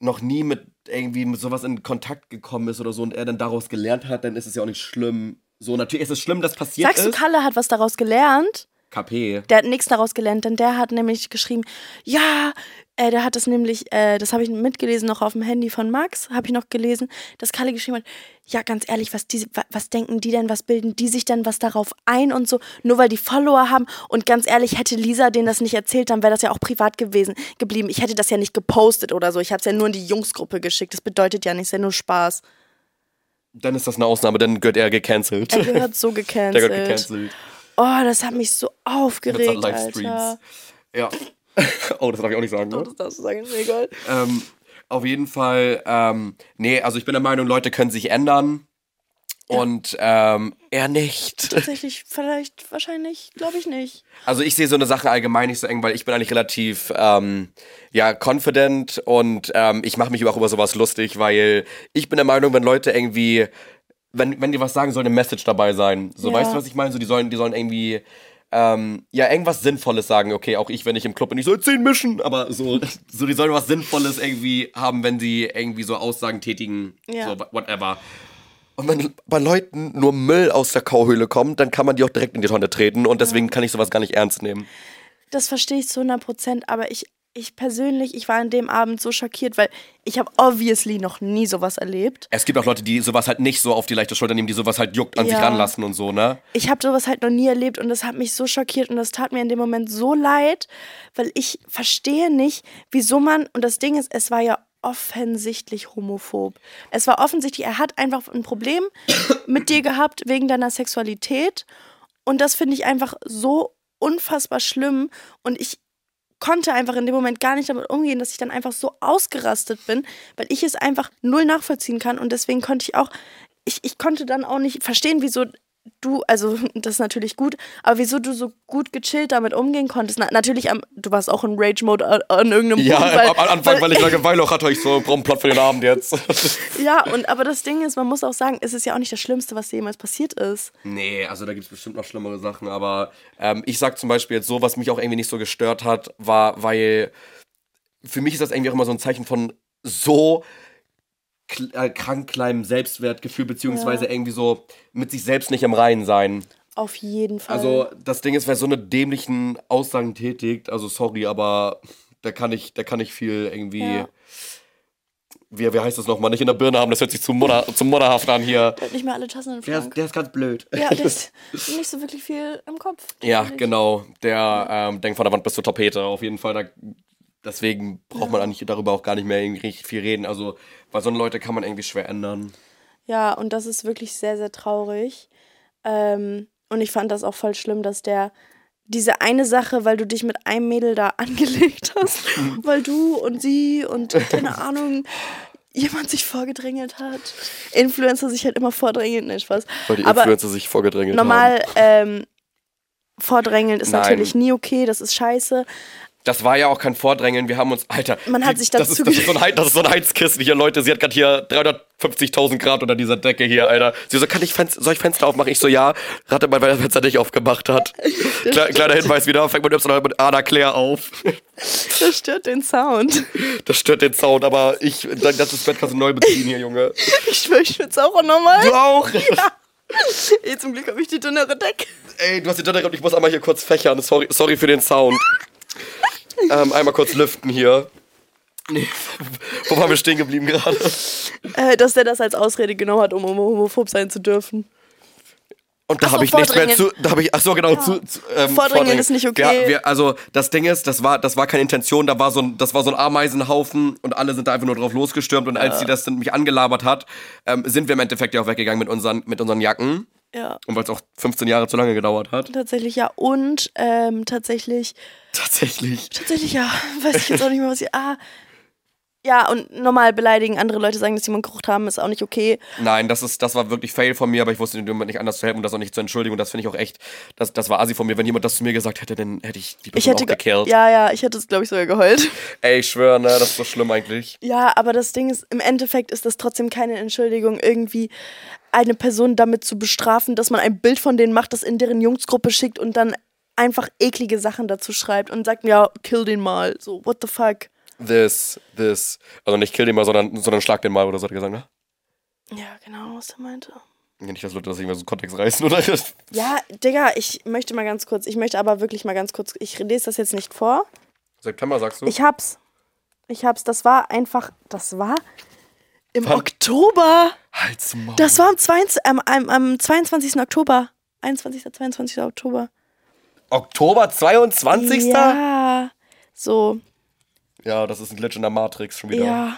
noch nie mit irgendwie mit sowas in Kontakt gekommen ist oder so und er dann daraus gelernt hat, dann ist es ja auch nicht schlimm. So, natürlich ist es schlimm, dass passiert Sagst du, ist. Kalle hat was daraus gelernt? KP. Der hat nichts daraus gelernt, denn der hat nämlich geschrieben, ja, äh, der hat das nämlich, äh, das habe ich mitgelesen noch auf dem Handy von Max, habe ich noch gelesen, dass Kalle geschrieben hat, ja, ganz ehrlich, was, die, wa- was denken die denn, was bilden die sich denn was darauf ein und so, nur weil die Follower haben und ganz ehrlich, hätte Lisa denen das nicht erzählt, dann wäre das ja auch privat gewesen, geblieben. Ich hätte das ja nicht gepostet oder so, ich habe es ja nur in die Jungsgruppe geschickt, das bedeutet ja nichts, ja nur Spaß. Dann ist das eine Ausnahme, dann gehört er gecancelt. Er gehört so Der gecancelt. gehört gecancelt. Oh, das hat mich so aufgeregt, Livestreams. Alter. Ja. oh, das darf ich auch nicht sagen, Oh, ne? das darfst du sagen, ist mir egal. Ähm, auf jeden Fall, ähm, nee, also ich bin der Meinung, Leute können sich ändern. Und ähm, er nicht. Tatsächlich, vielleicht, wahrscheinlich, glaube ich nicht. Also ich sehe so eine Sache allgemein nicht so eng, weil ich bin eigentlich relativ ähm, ja confident und ähm, ich mache mich auch über sowas lustig, weil ich bin der Meinung, wenn Leute irgendwie, wenn, wenn die was sagen, soll eine Message dabei sein. So, Ja. weißt du, was ich meine? So, die sollen, die sollen irgendwie ähm, ja, irgendwas Sinnvolles sagen. Okay, auch ich, wenn ich im Club bin, ich soll 10 mischen, aber so, so, die sollen was Sinnvolles irgendwie haben, wenn sie irgendwie so Aussagen tätigen, Ja. so whatever. Und wenn bei Leuten nur Müll aus der Kauhöhle kommt, dann kann man die auch direkt in die Tonne treten und deswegen kann ich sowas gar nicht ernst nehmen. Das verstehe ich zu 100 Prozent, aber ich, ich persönlich, ich war an dem Abend so schockiert, weil ich habe obviously noch nie sowas erlebt. Es gibt auch Leute, die sowas halt nicht so auf die leichte Schulter nehmen, die sowas halt juckt an sich Ja. ranlassen und so, ne? Ich habe sowas halt noch nie erlebt und das hat mich so schockiert und das tat mir in dem Moment so leid, weil ich verstehe nicht, wieso man, und das Ding ist, es war ja offensichtlich homophob. Es war offensichtlich, er hat einfach ein Problem mit dir gehabt wegen deiner Sexualität und das finde ich einfach so unfassbar schlimm und ich konnte einfach in dem Moment gar nicht damit umgehen, dass ich dann einfach so ausgerastet bin, weil ich es einfach null nachvollziehen kann. Und deswegen konnte ich auch, ich, ich konnte dann auch nicht verstehen, wieso du, also das ist natürlich gut, aber wieso du so gut gechillt damit umgehen konntest. Na, natürlich, am, du warst auch in Rage-Mode an, an irgendeinem Ja, Punkt, weil, am Anfang, weil ich Langeweile auch hatte, ich so, brauche Plot für den Abend jetzt. Ja, und aber das Ding ist, man muss auch sagen, es ist ja auch nicht das Schlimmste, was dir jemals passiert ist. nee, also da gibt es bestimmt noch schlimmere Sachen, aber ähm, ich sag zum Beispiel jetzt so, was mich auch irgendwie nicht so gestört hat, war, weil für mich ist das irgendwie auch immer so ein Zeichen von so äh, krank kleinem Selbstwertgefühl, beziehungsweise Ja. irgendwie so mit sich selbst nicht im Reinen sein. Auf jeden Fall. Also das Ding ist, wer so eine dämlichen Aussagen tätigt, also sorry, aber da kann ich, da kann ich viel irgendwie, Ja. wie, wie heißt das nochmal, nicht in der Birne haben, das hört sich zu, Mutter, zu mutterhaft an hier. Der hat nicht mehr alle Tassen im Der Schrank. ist, der ist ganz blöd. ja, der ist nicht so wirklich viel im Kopf. Ja, genau. Der ähm, denkt von der Wand bis zur Tapete. Auf jeden Fall. Da, deswegen braucht man eigentlich darüber auch gar nicht mehr irgendwie richtig viel reden. Also, weil so eine Leute kann man irgendwie schwer ändern. Ja, und das ist wirklich sehr, sehr traurig. Ähm, und ich fand das auch voll schlimm, dass der diese eine Sache, weil du dich mit einem Mädel da angelegt hast, weil du und sie und keine Ahnung, jemand sich vorgedrängelt hat. Influencer sich halt immer vordrängeln, nein, Spaß. Weil die Aber Influencer sich vorgedrängelt haben. normal ähm, vordrängeln ist Nein. natürlich nie okay, das ist scheiße. Das war ja auch kein Vordrängeln. Wir haben uns, Alter. Man hat die- sich das dazu ist, das, ist so ein, das ist so ein Heizkissen hier, Leute. Sie hat gerade hier 350.000 Grad unter dieser Decke hier, Alter. Sie so, kann ich Fenster, soll ich Fenster aufmachen? Ich so, ja. Rate mal, wer das Fenster nicht aufgemacht hat. Kle kleiner Hinweis wieder, fängt mit Y mit Anna Claire auf. Das stört den Sound. Das stört den Sound, aber ich, das das Bett kannst du neu beziehen hier, Junge. Ich schwöre, ich schwitze auch nochmal. Du auch? Ey, zum Glück habe ich die dünnere Decke. ey, du hast die Dinner gehabt, ich muss einmal hier kurz fächern. Sorry, sorry für den Sound. Ähm, einmal kurz lüften hier. Nee, wo waren wir stehen geblieben gerade? Äh, dass der das als Ausrede genommen hat, um homophob sein zu dürfen. Und da so, habe ich nichts mehr Vordringen. zu. Da habe ich, ach so, genau, zu, zu ähm, Vordringen ist nicht okay. Ja, wir, also das Ding ist, das war, das war keine Intention, da war so ein, das war so ein Ameisenhaufen und alle sind da einfach nur drauf losgestürmt und als sie das dann mich angelabert hat, ähm, sind wir im Endeffekt ja auch weggegangen mit unseren, mit unseren Jacken. Ja. Und weil es auch 15 Jahre zu lange gedauert hat. Tatsächlich ja. Und ähm, tatsächlich, Tatsächlich. tatsächlich ja. Weiß ich jetzt auch nicht mehr, was ich. Ah. Ja, und normal beleidigen, andere Leute sagen, dass sie jemanden gerucht haben, ist auch nicht okay. Nein, das ist, das war wirklich Fail von mir, aber ich wusste in dem Moment nicht anders zu helfen und das auch nicht zu entschuldigen. Und das finde ich auch echt, das, das war assi von mir. Wenn jemand das zu mir gesagt hätte, dann hätte ich die Ich Person hätte auch ge- gekillt. Ja, ja, ich hätte es, glaube ich, sogar geheult. Ey, ich schwöre, ne, das ist so schlimm eigentlich. Ja, aber das Ding ist, im Endeffekt ist das trotzdem keine Entschuldigung, irgendwie eine Person damit zu bestrafen, dass man ein Bild von denen macht, das in deren Jungsgruppe schickt und dann einfach eklige Sachen dazu schreibt und sagt, ja, kill den mal. So, what the fuck? This, this. Also nicht kill den mal, sondern, sondern schlag den mal oder so hat er gesagt, ne? Ja, genau, was er meinte. Ja, Nicht, dass Leute das irgendwie so Kontext reißen, oder? Ja, Digga, ich möchte mal ganz kurz, ich möchte aber wirklich mal ganz kurz, ich lese das jetzt nicht vor. September sagst du? Ich hab's. Ich hab's, das war einfach, das war im Wann? Oktober. Halt's Maul. Das war am, 22, am, am, am 22. Oktober. 21. 22. Oktober. Oktober 22. Ja. So, Ja, das ist ein Glitch in der Matrix schon wieder. ja.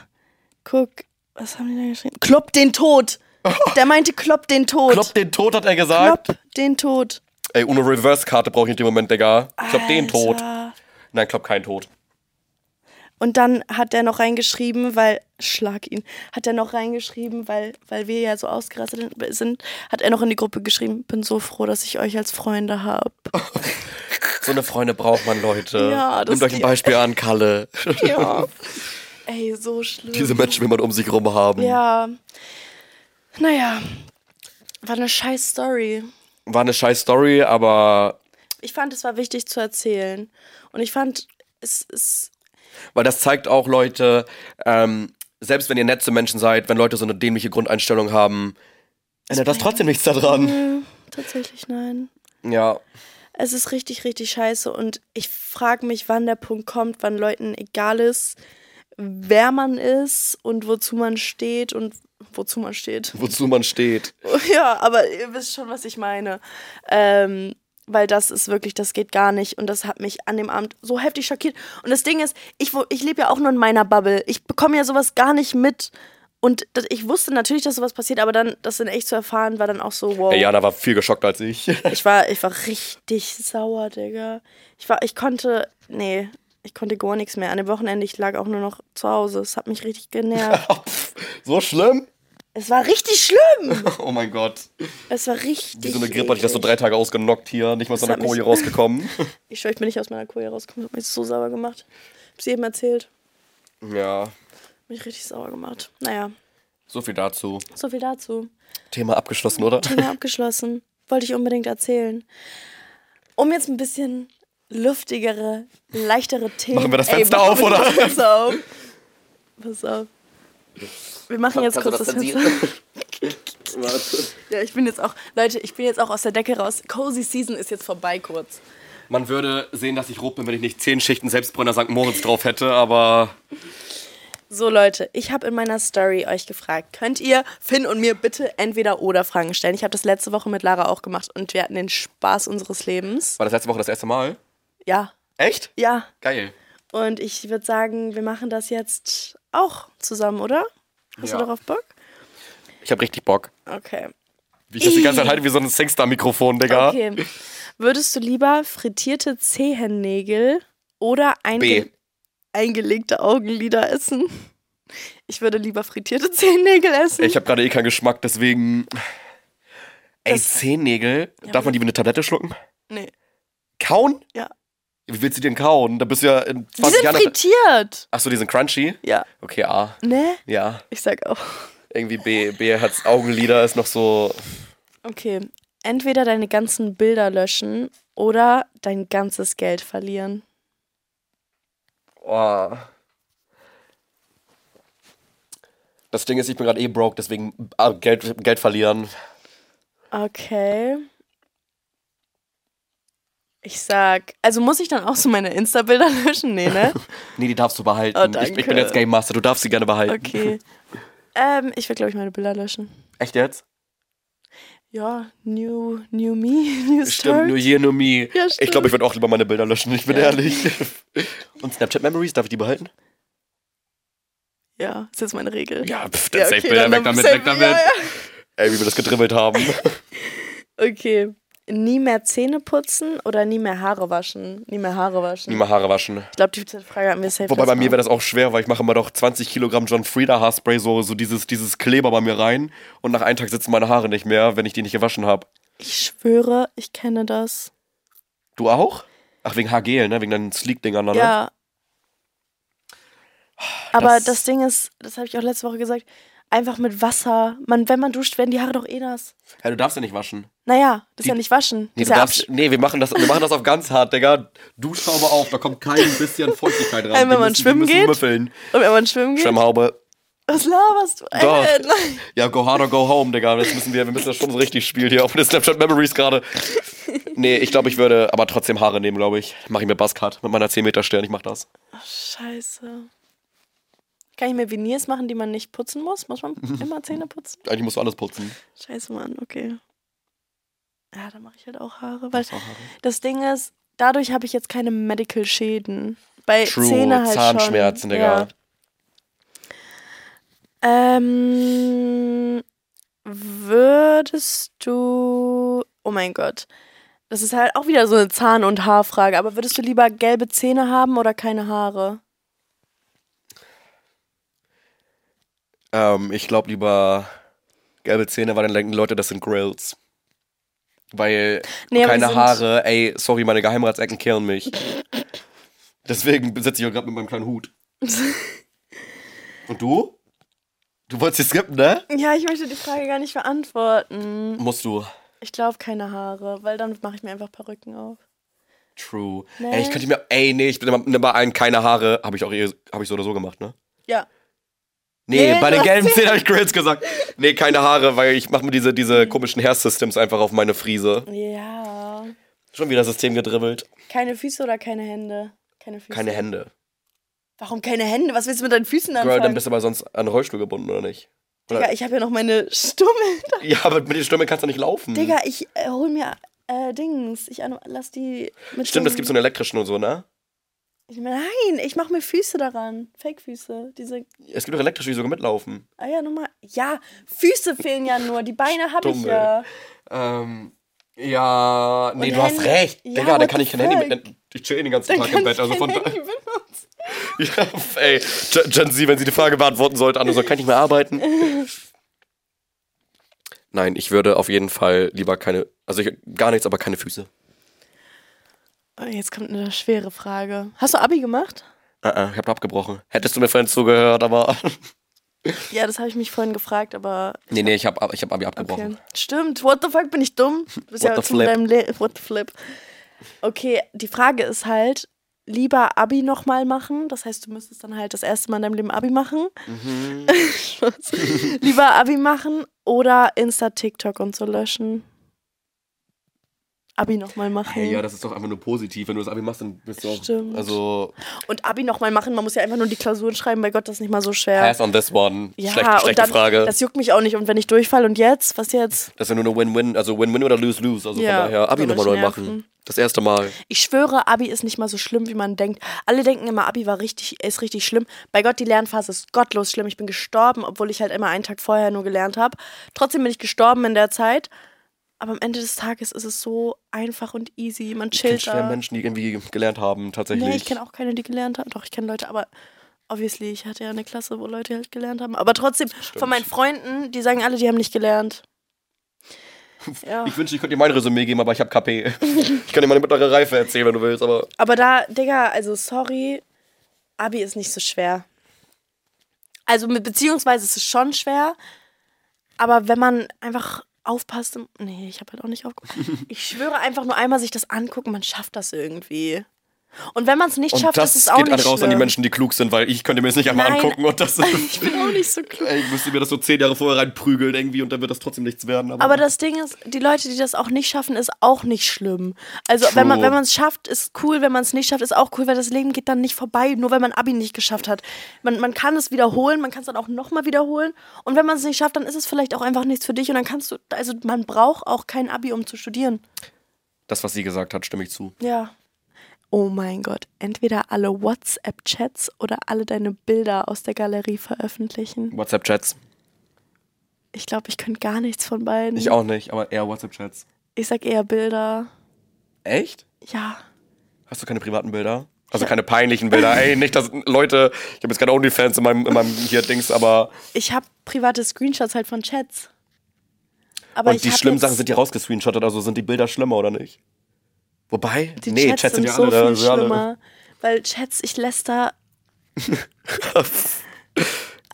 Guck, was haben die da geschrieben? Klopp den Tod. Der meinte, klopp den Tod. Klopp den Tod, hat er gesagt. Klopp den Tod. Ey, Uno Reverse-Karte brauche ich in dem Moment, Digga. Klopp den Tod. Alter. Nein, klopp keinen Tod. Und dann hat er noch reingeschrieben, weil, schlag ihn, hat er noch reingeschrieben, weil, weil wir ja so ausgerastet sind, hat er noch in die Gruppe geschrieben, bin so froh, dass ich euch als Freunde habe. So eine Freunde braucht man, Leute. Ja, das Nehmt euch ein Beispiel an, Kalle. Ja. Ey, so schlimm. Diese Menschen will man um sich rum haben. Ja. Naja. War eine scheiß Story. War eine scheiß Story, aber Ich fand, es war wichtig zu erzählen. Und ich fand, es ist. Weil das zeigt auch, Leute, ähm, selbst wenn ihr nette Menschen seid, wenn Leute so eine dämliche Grundeinstellung haben, ändert das trotzdem nichts daran. Nö, tatsächlich nein. Ja. Es ist richtig, richtig scheiße. Und ich frage mich, wann der Punkt kommt, wann Leuten egal ist, wer man ist und wozu man steht und wozu man steht. Wozu man steht. Ja, aber ihr wisst schon, was ich meine. Ähm, weil das ist wirklich, das geht gar nicht. Und das hat mich an dem Abend so heftig schockiert. Und das Ding ist, ich, ich lebe ja auch nur in meiner Bubble. Ich bekomme ja sowas gar nicht mit. Und das, ich wusste natürlich, dass sowas passiert, aber dann, das in echt zu erfahren, war dann auch so, wow. Ey, Jana war viel geschockt als ich. Ich war, ich war richtig sauer, Digga. Ich war, ich konnte, nee, ich konnte gar nichts mehr. An dem Wochenende, ich lag auch nur noch zu Hause. Es hat mich richtig genervt. so schlimm? Es war richtig schlimm. Oh mein Gott. Es war richtig. Wie so eine Grippe hatte ich das so drei Tage ausgenockt hier, nicht mal aus Das einer hat mich- Koje rausgekommen. Ich schwör, ich bin nicht aus meiner Koje rausgekommen. Hab mich so sauer gemacht. Hab's jedem erzählt. ja, mich richtig sauer gemacht. Naja, so viel dazu. so viel dazu. Thema abgeschlossen, oder? Thema abgeschlossen. Wollte ich unbedingt erzählen. Um jetzt ein bisschen luftigere, leichtere Themen. Machen wir das Ey, Fenster machen auf, oder? Pass auf. Pass auf. Wir machen jetzt kurz das Fenster. Ja, ich bin jetzt auch, Leute, ich bin jetzt auch aus der Decke raus. Cozy Season ist jetzt vorbei kurz. Man würde sehen, dass ich rot bin, wenn ich nicht zehn Schichten Selbstbräuner St. Moritz drauf hätte, aber So Leute, ich habe in meiner Story euch gefragt, könnt ihr Finn und mir bitte entweder oder Fragen stellen? Ich habe das letzte Woche mit Lara auch gemacht und wir hatten den Spaß unseres Lebens. war das letzte Woche das erste Mal? Ja, Echt? ja. Geil. Und ich würde sagen, wir machen das jetzt auch zusammen, oder? Hast Ja. du darauf Bock? Ich hab richtig Bock. Okay. Wie ich das die ganze Zeit halte wie so ein Singstar-Mikrofon, Digga. Okay. Würdest du lieber frittierte Zehennägel oder einge eingelegte Augenlider essen? Ich würde lieber frittierte Zehennägel essen. Ich habe gerade eh keinen Geschmack, deswegen. Ey, Das- Zehennägel? Darf man die wie eine Tablette schlucken? nee. Kauen? Ja. Wie willst du die denn kauen? Da bist du ja in Die 20 sind Jahren. frittiert. Achso, die sind crunchy? Ja. Okay, A. Ne? Ja. Ich sag auch. Irgendwie B. B hat's Augenlider, ist noch so. Okay. Entweder deine ganzen Bilder löschen oder dein ganzes Geld verlieren. Oh. Das Ding ist, ich bin gerade eh broke, deswegen ah, Geld, Geld verlieren. Okay. Ich sag, also muss ich dann auch so meine Insta-Bilder löschen? Nee, ne? Nee, die darfst du behalten. Oh, ich, ich bin jetzt Game Master, du darfst sie gerne behalten. Okay. ähm, ich will, glaube ich, meine Bilder löschen. Echt jetzt? Ja, new, new me, new start. Stimmt, nur hier, nur me. Ja, ich stimmt. glaube, ich würde auch lieber meine Bilder löschen, ich bin Ja. ehrlich. Und Snapchat Memories, darf ich die behalten? Ja, ist jetzt meine Regel. Ja, pff, Ja, dann okay, safe Bilder, weg damit, weg damit. ja, ja. Ey, wie wir das gedribbelt haben. Okay. Nie mehr Zähne putzen oder nie mehr Haare waschen? Nie mehr Haare waschen. Nie mal Haare waschen. Ich glaube, die Frage hatten wir safe. Wobei bei mir wäre das auch schwer, weil ich mache immer doch 20 Kilogramm John Frieda Haarspray, so, so dieses, dieses Kleber bei mir rein. Und nach einem Tag sitzen meine Haare nicht mehr, wenn ich die nicht gewaschen habe. Ich schwöre, ich kenne das. Du auch? Ach, wegen Haargel, ne? Wegen deinen Sleek-Dingern, ne? Ja. Aber Das- das, Ding ist, das habe ich auch letzte Woche gesagt, einfach mit Wasser. Man, wenn man duscht, werden die Haare doch eh nass. Ja, du darfst ja nicht waschen. Naja, das ist Die- ja nicht waschen. Nee, du ist darfst, nee wir, machen das, wir machen das auf ganz hart, Digga. Duschhaube auf, da kommt kein bisschen Feuchtigkeit rein. Ey, wenn man müssen- schwimmen müssen geht? Müffeln. Und wenn man schwimmen geht, Schwimmhaube. was laberst du? Doch. Ey, nein. Ja, go hard or go home, Digga. Das müssen wir, wir müssen das schon so richtig spielen hier auf den Snapchat Memories gerade. Nee, ich glaube, ich würde aber trotzdem Haare nehmen, glaube ich. Mache ich mir Buzzcut mit meiner 10 Meter Stirn, ich mach das. Scheiße. Kann ich mir Veneers machen, die man nicht putzen muss? Muss man immer Zähne putzen? Eigentlich musst du alles putzen. Scheiße, Mann, okay. Ja, dann mache ich halt auch Haare. Weil Auch Haare. das Ding ist, dadurch habe ich jetzt keine Medical Schäden. Bei True, Zähne halt Zahnschmerzen, schon. Digga. Ja. Ähm, würdest du. Oh mein Gott. Das ist halt auch wieder so eine Zahn- und Haarfrage. Aber würdest du lieber gelbe Zähne haben oder keine Haare? Ähm, ich glaube lieber gelbe Zähne, weil dann denken Leute, das sind Grills. Weil Nee, keine Haare, ey, sorry, meine Geheimratsecken killen mich. Deswegen sitze ich auch gerade mit meinem kleinen Hut. Und du? Du wolltest hier skippen, ne? Ja, ich möchte die Frage gar nicht beantworten. Musst du. Ich glaube keine Haare, weil dann mache ich mir einfach Perücken auf. True. Nee. Ey, ich könnte mir, ey, nee, ich bin immer, nimm mal einen, keine Haare, habe ich auch eh, habe ich so oder so gemacht, ne? Ja. Nee, Nee, bei den gelben Zähnen habe ich Grills gesagt. Nee, keine Haare, weil ich mache mir diese, diese komischen Hair Systems einfach auf meine Friese. Ja. Schon wieder System gedribbelt. Keine Füße oder keine Hände? Keine Füße. Keine Hände. Warum keine Hände? Was willst du mit deinen Füßen Girl, anfangen? dann bist du aber sonst an den Rollstuhl gebunden, oder nicht? Oder? Digga, ich habe ja noch meine Stummel. Ja, aber mit den Stimmen kannst du nicht laufen. Digga, ich äh, hol mir äh, Dings. Ich lass die mit Stimmt, es gibt so einen elektrischen und so, ne? Ich meine, nein, ich mache mir Füße daran. Fake-Füße. Diese. Es gibt auch elektrische, die sogar mitlaufen. Ah ja, nochmal. Ja, Füße fehlen ja nur. Die Beine habe ich ja. Ähm, ja, nee, Und du hast Hände- recht. Ja, Digga, dann what kann ich kein Handy mit. Ich chill den ganzen Dann Tag im Bett. Also von da, Handy ja, ey, Gen Gen Z, wenn sie die Frage beantworten sollte, Anne, so kann ich nicht mehr arbeiten. Nein, ich würde auf jeden Fall lieber keine, also ich, gar nichts, aber keine Füße. Oh, Jetzt kommt eine schwere Frage. Hast du Abi gemacht? Uh -uh, ich hab abgebrochen. Hättest du mir vorhin zugehört, aber. Ja, das habe ich mich vorhin gefragt, aber nee, nee, ich hab, ich hab Abi abgebrochen. Okay. Stimmt. What the fuck, bin ich dumm? Du bist What ja the flip. deinem Le What the flip. Okay, die Frage ist halt, lieber Abi nochmal machen. Das heißt, du müsstest dann halt das erste Mal in deinem Leben Abi machen. Mhm. Lieber Abi machen oder Insta, TikTok und so löschen. Abi nochmal machen. Hey, ja, das ist doch einfach nur positiv. Wenn du das Abi machst, dann bist du auch. Stimmt. Also, Und Abi nochmal machen, man muss ja einfach nur die Klausuren schreiben. Bei Gott, das ist nicht mal so schwer. pass on this one. ja, Schlecht, schlechte dann, Frage. das juckt mich auch nicht. Und wenn ich durchfall und jetzt? Was jetzt? Das ist ja nur eine Win-Win, also Win-Win oder Lose-Lose. Also Ja, von daher, Abi nochmal neu nerven. machen. Das erste Mal. Ich schwöre, Abi ist nicht mal so schlimm, wie man denkt. Alle denken immer, Abi war richtig, ist richtig schlimm. Bei Gott, die Lernphase ist gottlos schlimm. Ich bin gestorben, obwohl ich halt immer einen Tag vorher nur gelernt habe. Trotzdem bin ich gestorben in der Zeit. Aber am Ende des Tages ist es so einfach und easy. Man Ich kenne chillt schwer da. Menschen, die irgendwie gelernt haben, tatsächlich. Nee, ich kenne auch keine, die gelernt haben. Doch, ich kenne Leute, aber obviously, ich hatte ja eine Klasse, wo Leute halt gelernt haben. Aber trotzdem, von meinen Freunden, die sagen alle, die haben nicht gelernt. Ja. Ich wünschte, ich könnte dir mein Resümee geben, aber ich habe KP. ich kann dir meine mittlere Reife erzählen, wenn du willst, aber. Aber da, Digga, also sorry, Abi ist nicht so schwer. Also beziehungsweise ist es schon schwer, aber wenn man einfach aufpasst, nee, ich habe halt auch nicht aufgepasst. Ich schwöre einfach nur einmal sich das angucken, man schafft das irgendwie. Und wenn man es nicht Und schafft, das ist es auch geht nicht an raus schlimm. an die Menschen, die klug sind, weil ich könnte mir das nicht einmal Nein. angucken und das. Ich bin auch nicht so klug. Ey, ich müsste mir das so zehn Jahre vorher reinprügeln irgendwie und dann wird das trotzdem nichts werden. Aber, Aber das Ding ist, die Leute, die das auch nicht schaffen, ist auch nicht schlimm. Also wenn man True. wenn man es schafft, ist cool. Wenn man es nicht schafft, ist auch cool, weil das Leben geht dann nicht vorbei, nur weil man Abi nicht geschafft hat. Man, man kann es wiederholen, man kann es dann auch nochmal wiederholen. Und wenn man es nicht schafft, dann ist es vielleicht auch einfach nichts für dich. Und dann kannst du, also man braucht auch kein Abi, um zu studieren. das, was sie gesagt hat, stimme ich zu. Ja. Oh mein Gott, entweder alle WhatsApp-Chats oder alle deine Bilder aus der Galerie veröffentlichen. WhatsApp-Chats. Ich glaube, ich könnte gar nichts von beiden. Ich auch nicht, aber eher WhatsApp-Chats. Ich sag eher Bilder. Echt? Ja. Hast du keine privaten Bilder? Also keine peinlichen Bilder. Ey, nicht, dass Leute, ich habe jetzt keine Onlyfans in meinem, in meinem hier Dings, aber. Ich habe private Screenshots halt von Chats. Aber und die schlimmen Sachen sind die rausgescreenshottet, also sind die Bilder schlimmer oder nicht? Wobei? Die nee, Chats, sind ja so alle, viel schlimmer. Weil Chats, ich läster.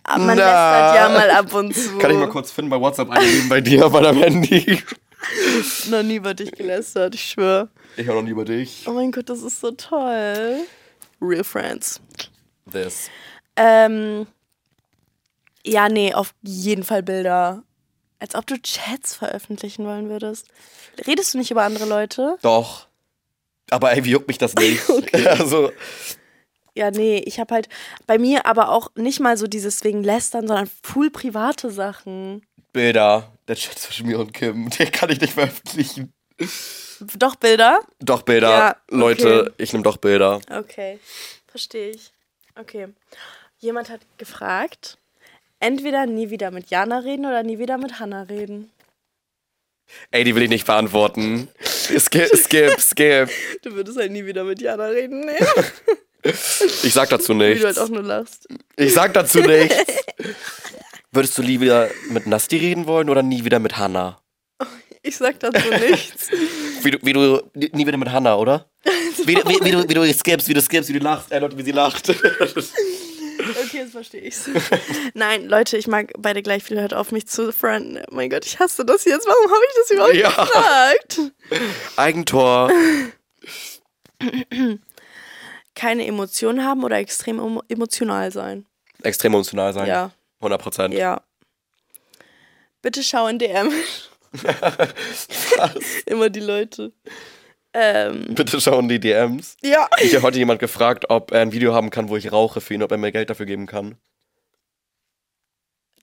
Ah, Man Na. lästert ja mal ab und zu. Kann ich mal kurz finden bei WhatsApp eingeben bei dir bei deinem Handy? Noch nie über dich gelästert, ich schwöre. Ich höre noch nie über dich. Oh mein Gott, das ist so toll. Real Friends. This. Ähm, ja, nee, auf jeden Fall Bilder. Als ob du Chats veröffentlichen wollen würdest. Redest du nicht über andere Leute? Doch. Aber ey, wie juckt mich das nicht? Also, Ja, nee, ich habe halt bei mir aber auch nicht mal so dieses wegen Lästern, sondern full private Sachen. Bilder. Der Chat zwischen mir und Kim, den kann ich nicht veröffentlichen. Doch Bilder? Doch Bilder. Ja, okay. Leute, ich nehme doch Bilder. Okay, verstehe ich. Okay. Jemand hat gefragt, entweder nie wieder mit Jana reden oder nie wieder mit Hanna reden. Ey, die will ich nicht beantworten. Skip, skip, skip. Du würdest halt nie wieder mit Jana reden, ne? Ich sag dazu Wie du halt nichts. auch nur lachst. Ich sag dazu nichts. Würdest du wieder mit Nasti reden wollen oder nie wieder mit Hannah? Ich sag dazu nichts. Wie du, wie du nie wieder mit Hannah, oder? Wie, du- wie, wie, du, wie du skippst, wie du skippst, wie du lachst. Ey, Leute, wie sie lacht. Okay, jetzt verstehe ich's. Nein, Leute, ich mag beide gleich viel. Hört auf, mich zu frienden. Oh mein Gott, ich hasse das jetzt. Warum habe ich das überhaupt Ja. gefragt? Eigentor. Keine Emotionen haben oder extrem emo- emotional sein. Extrem emotional sein. Ja, 100 Prozent. ja. Bitte schau in DM. Immer die Leute. Ähm, Bitte schauen die DMs. ja. Ich habe heute jemand gefragt, ob er ein Video haben kann, wo ich rauche für ihn, ob er mir Geld dafür geben kann.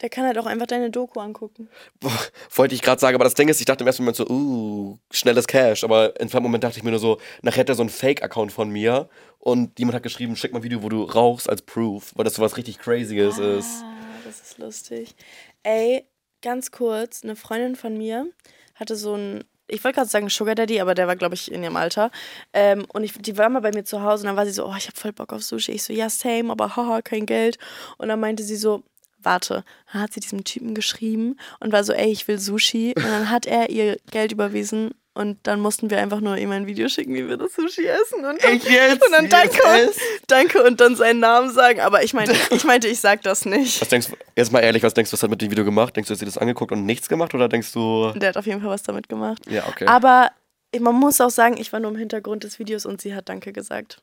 Der kann halt auch einfach deine Doku angucken. Boah, Wollte ich gerade sagen, aber das Ding ist, ich dachte im ersten Moment so, uh, schnelles Cash. Aber im zweiten Moment dachte ich mir nur so, nachher hat er so einen Fake-Account von mir und jemand hat geschrieben, schick mal ein Video, wo du rauchst als Proof, weil das so was richtig Crazyes ist. Ah, das ist lustig. Ey, ganz kurz, eine Freundin von mir hatte so ein, ich wollte gerade sagen Sugar Daddy, aber der war, glaube ich, in ihrem Alter. Ähm, und ich, die war mal bei mir zu Hause und dann war sie so, oh, ich habe voll Bock auf Sushi. Ich so, ja, same, aber haha, kein Geld. Und dann meinte sie so, warte. Dann hat sie diesem Typen geschrieben und war so, ey, ich will Sushi. Und dann hat er ihr Geld überwiesen und dann mussten wir einfach nur ihm ein Video schicken, wie wir das Sushi essen. Und dann, jetzt? Und dann danke, und, danke und dann seinen Namen sagen. Aber ich meinte, ich meinte, ich sag das nicht. Was denkst du, jetzt mal ehrlich, was denkst du, was hat mit dem Video gemacht? Denkst du, hast du das angeguckt und nichts gemacht oder denkst du, Der hat auf jeden Fall was damit gemacht. ja, okay. Aber man muss auch sagen, ich war nur im Hintergrund des Videos und sie hat Danke gesagt.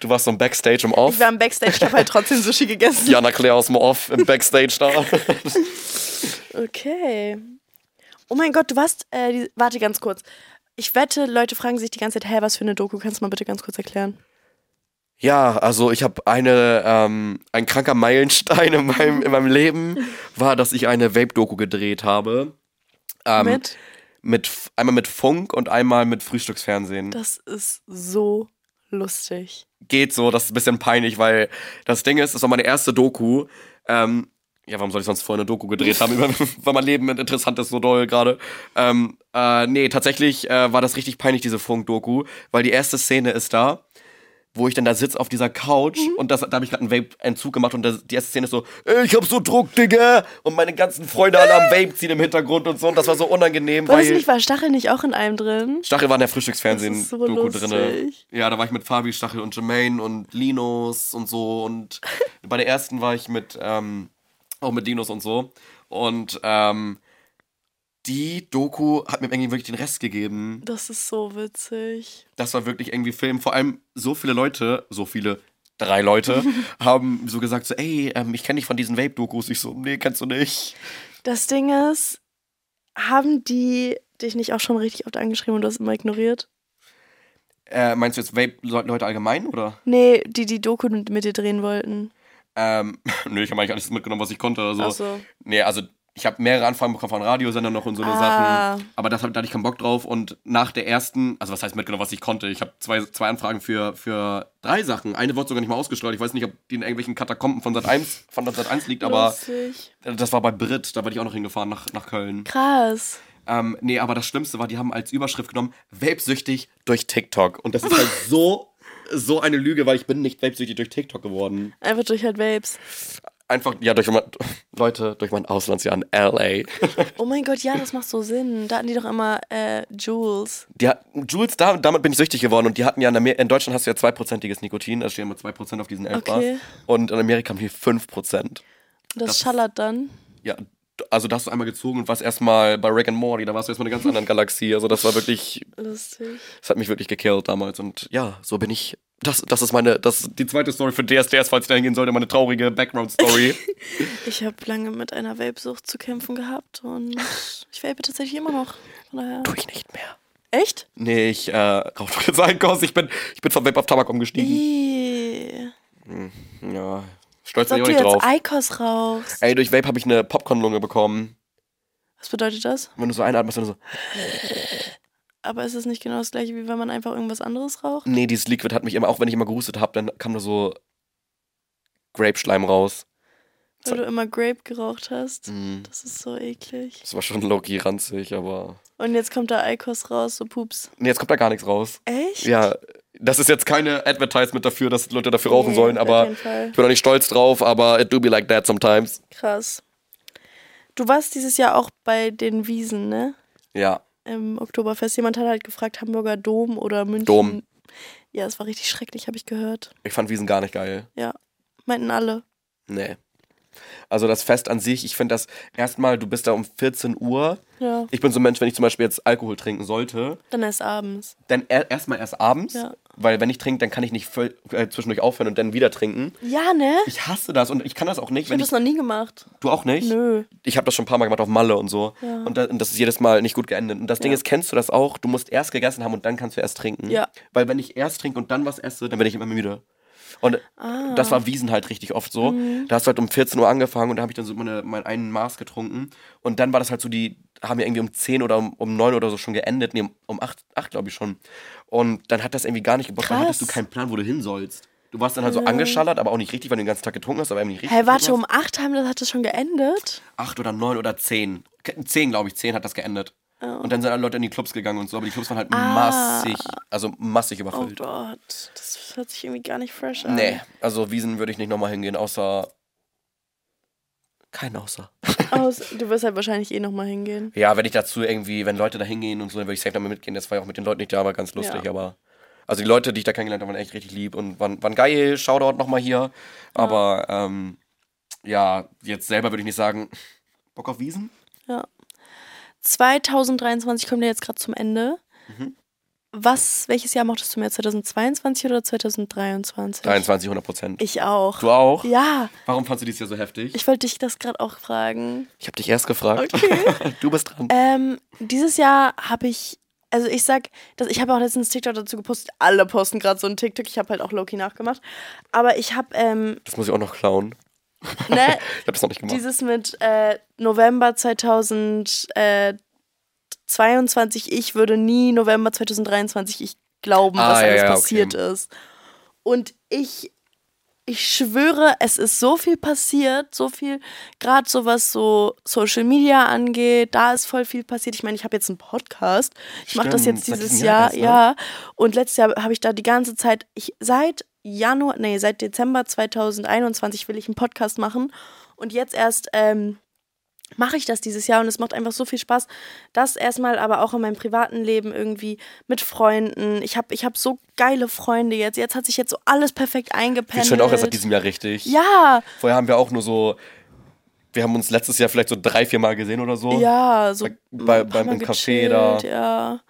Du warst so im Backstage im Off. Ich war im Backstage, ich habe halt trotzdem Sushi gegessen. Jana Claire aus dem Off im Backstage da. Okay. Oh mein Gott, du warst. Äh, die, warte ganz kurz. Ich wette, Leute fragen sich die ganze Zeit, hä, was für eine Doku? Kannst du mal bitte ganz kurz erklären? Ja, also ich habe eine, ähm, ein kranker Meilenstein in meinem, in meinem Leben war, dass ich eine Vape-Doku gedreht habe. Ähm, Mit? mit einmal mit Funk und einmal mit Frühstücksfernsehen. Das ist so lustig. Geht so, das ist ein bisschen peinlich, weil das Ding ist, das war meine erste Doku. Ähm, ja, warum soll ich sonst vorher eine Doku gedreht haben, über- weil mein Leben interessant ist so doll gerade. Ähm, äh, nee, tatsächlich äh, war das richtig peinlich, diese Funk-Doku, weil die erste Szene ist da, wo ich dann da sitze auf dieser Couch und das, da habe ich gerade einen Vape-Entzug gemacht und das, die erste Szene ist so, "Ey, ich hab so Druck, Digga! Und meine ganzen Freunde alle am Vape ziehen im Hintergrund und so und das war so unangenehm, War das weil... nicht, war Stachel nicht auch in einem drin? Stachel war in der Das Frühstücksfernsehen ist so drinne. Ja, da war ich mit Fabi, Stachel und Jermaine und Linus und so. Und bei der ersten war ich mit, ähm, auch mit Linus und so. Und ähm, die Doku hat mir irgendwie wirklich den Rest gegeben. Das ist so witzig. Das war wirklich irgendwie Film. Vor allem so viele Leute, so viele, drei Leute, haben so gesagt, so, ey, ähm, ich kenne dich von diesen Vape-Dokus. Ich so, nee, kennst du nicht. Das Ding ist, haben die dich nicht auch schon richtig oft angeschrieben und du hast immer ignoriert? Äh, meinst du jetzt Vape-Leute allgemein, oder? Nee, die die Doku mit dir drehen wollten. Ähm, nö, ich habe eigentlich alles mitgenommen, was ich konnte. Also, so. Nee, also ich habe mehrere Anfragen bekommen von Radiosendern noch und so eine Ah. Sachen. Aber das da hatte ich keinen Bock drauf. Und nach der ersten, also was heißt mitgenommen, was ich konnte? Ich habe zwei, zwei Anfragen für, für drei Sachen. Eine wurde sogar nicht mal ausgestrahlt. Ich weiß nicht, ob die in irgendwelchen Katakomben von Sat 1, von Sat 1 liegt, aber Lustig. das war bei Brit, da bin ich auch noch hingefahren nach, nach Köln. Krass. Ähm, nee, aber das Schlimmste war, die haben als Überschrift genommen, Vapesüchtig durch TikTok. Und das ist halt so, so eine Lüge, weil ich bin nicht vapesüchtig durch TikTok geworden. Einfach durch halt Vapes. Einfach, ja, durch mein, Leute, durch mein Auslandsjahr in L.A. Oh mein Gott, ja, das macht so Sinn. Da hatten die doch immer äh, Jules. Die Jules, da, damit bin ich süchtig geworden und die hatten ja in, Amer in Deutschland hast du ja 2%iges Nikotin, da stehen immer 2% auf diesen 11 Okay. Und in Amerika haben die 5%. Das, Das- schallert dann. Ja, also da hast du einmal gezogen und warst erstmal bei Rick and Morty, da warst du erstmal in einer ganz anderen Galaxie. Also das war wirklich, Lustig. das hat mich wirklich gekillt damals. Und ja, so bin ich. Das, das ist meine, das ist die zweite Story für DSDS, falls ich da hingehen sollte, meine traurige Background-Story. Ich habe lange mit einer Vape-Sucht zu kämpfen gehabt und ich vape tatsächlich immer noch. Von daher. tu ich nicht mehr. Echt? Nee, ich äh, rauche doch jetzt Einkos. Ich bin, ich bin von Vape auf Tabak umgestiegen. Ih. Ja, stolz bin ich auch nicht drauf. Eikos rauchst. Ey, durch Vape habe ich eine Popcorn-Lunge bekommen. Was bedeutet das? Wenn du so einatmest, dann so. Aber ist es nicht genau das gleiche, wie wenn man einfach irgendwas anderes raucht? Nee, dieses Liquid hat mich immer, auch wenn ich immer gehustet habe, dann kam da so Grape-Schleim raus. Weil du immer Grape geraucht hast. Mhm. Das ist so eklig. Das war schon low-key ranzig, aber. Und jetzt kommt da Eikos raus, so Pups. Nee, jetzt kommt da gar nichts raus. Echt? Ja, das ist jetzt keine Advertisement dafür, dass Leute dafür rauchen Nee, sollen, aber ich bin auch nicht stolz drauf, aber it do be like that sometimes. Krass. Du warst dieses Jahr auch bei den Wiesen, ne? Ja, Im Oktoberfest. Jemand hat halt gefragt, Hamburger Dom oder München. Dom. Ja, es war richtig schrecklich, habe ich gehört. ich fand Wiesen gar nicht geil. Ja. Meinten alle. Nee. Also das Fest an sich, ich finde das erstmal, du bist da um 14 Uhr. Ja. Ich bin so ein Mensch, wenn ich zum Beispiel jetzt Alkohol trinken sollte, Dann erst abends. dann er, erstmal erst abends, Ja. weil wenn ich trinke, dann kann ich nicht voll, äh, zwischendurch aufhören und dann wieder trinken. Ja, ne? Ich hasse das und ich kann das auch nicht, Ich habe das noch nie gemacht. Du auch nicht? Nö. Ich habe das schon ein paar Mal gemacht auf Malle und so. Ja. Und, da, und das ist jedes Mal nicht gut geendet. Und das Ding ist, kennst du das auch? Du musst erst gegessen haben und dann kannst du erst trinken. Ja. Weil wenn ich erst trinke und dann was esse, dann werde ich immer müde. Und Ah. das war Wiesen halt richtig oft so. Mhm. Da hast du halt um 14 Uhr angefangen und da habe ich dann so meine, mein einen Maß getrunken. Und dann war das halt so, die haben ja irgendwie um 10 oder um, um 9 oder so schon geendet. Nee, um, um 8, 8 glaube ich schon. Und dann hat das irgendwie gar nicht gebockt. Dann hattest du keinen Plan, wo du hin sollst. Du warst dann halt so angeschallert, aber auch nicht richtig, weil du den ganzen Tag getrunken hast, aber irgendwie nicht richtig. Hä, warte, getrunken um 8 haben das hat das schon geendet? hast. Acht oder neun oder zehn. Ke- Zehn, glaube ich, zehn hat das geendet. Und dann sind alle Leute in die Clubs gegangen und so, aber die Clubs waren halt massig, also massig Oh überfüllt. Gott, das hört sich irgendwie gar nicht fresh an. nee, also Wiesen würde ich nicht nochmal hingehen, außer. Kein außer. Aus, du wirst halt wahrscheinlich eh nochmal hingehen. Ja, wenn ich dazu irgendwie, wenn Leute da hingehen und so, dann würde ich safe damit mitgehen. Das war ja auch mit den Leuten nicht da, aber ganz lustig, Ja. aber. Also die Leute, die ich da kennengelernt habe, waren echt richtig lieb und waren, waren geil. Shoutout nochmal hier. Aber ähm, ja, jetzt selber würde ich nicht sagen, Bock auf Wiesen? Ja. 2023 kommt ja jetzt gerade zum Ende. Mhm. Was, welches Jahr mochtest du mehr? 2022 oder 2023? 23, 100 Prozent. Ich auch. Du auch? Ja, Warum fandst du dieses Jahr so heftig? ich wollte dich das gerade auch fragen. Ich habe dich erst gefragt. du bist dran. Ähm, dieses Jahr habe ich, also ich sag, dass ich habe auch letztens TikTok dazu gepostet. Alle posten gerade so ein TikTok. Ich habe halt auch Loki nachgemacht. Aber ich habe, ähm, Das muss ich auch noch klauen. Ne, Ich habe das noch nicht gemacht. dieses mit äh, November 2022, ich würde nie November 2023 ich glauben, Ah, was ja, alles ja, okay. passiert ist. Und ich, ich schwöre, es ist so viel passiert, so viel, gerade so was so Social Media angeht, da ist voll viel passiert. Ich meine, ich habe jetzt einen Podcast, ich mache das jetzt dieses Jahr Jahr, ne? ja. Und letztes Jahr habe ich da die ganze Zeit, ich seit Januar, nee, seit Dezember 2021 will ich einen Podcast machen. Und jetzt erst ähm, mache ich das dieses Jahr und es macht einfach so viel Spaß. Das erstmal, aber auch in meinem privaten Leben irgendwie mit Freunden. Ich habe ich hab so geile Freunde jetzt. Jetzt hat sich jetzt so alles perfekt Wir eingependelt. schon auch erst seit diesem Jahr richtig. Ja, Vorher haben wir auch nur so wir haben uns letztes Jahr vielleicht so drei, vier Mal gesehen oder so. Ja, so Bei, paar beim im Café da. Ja.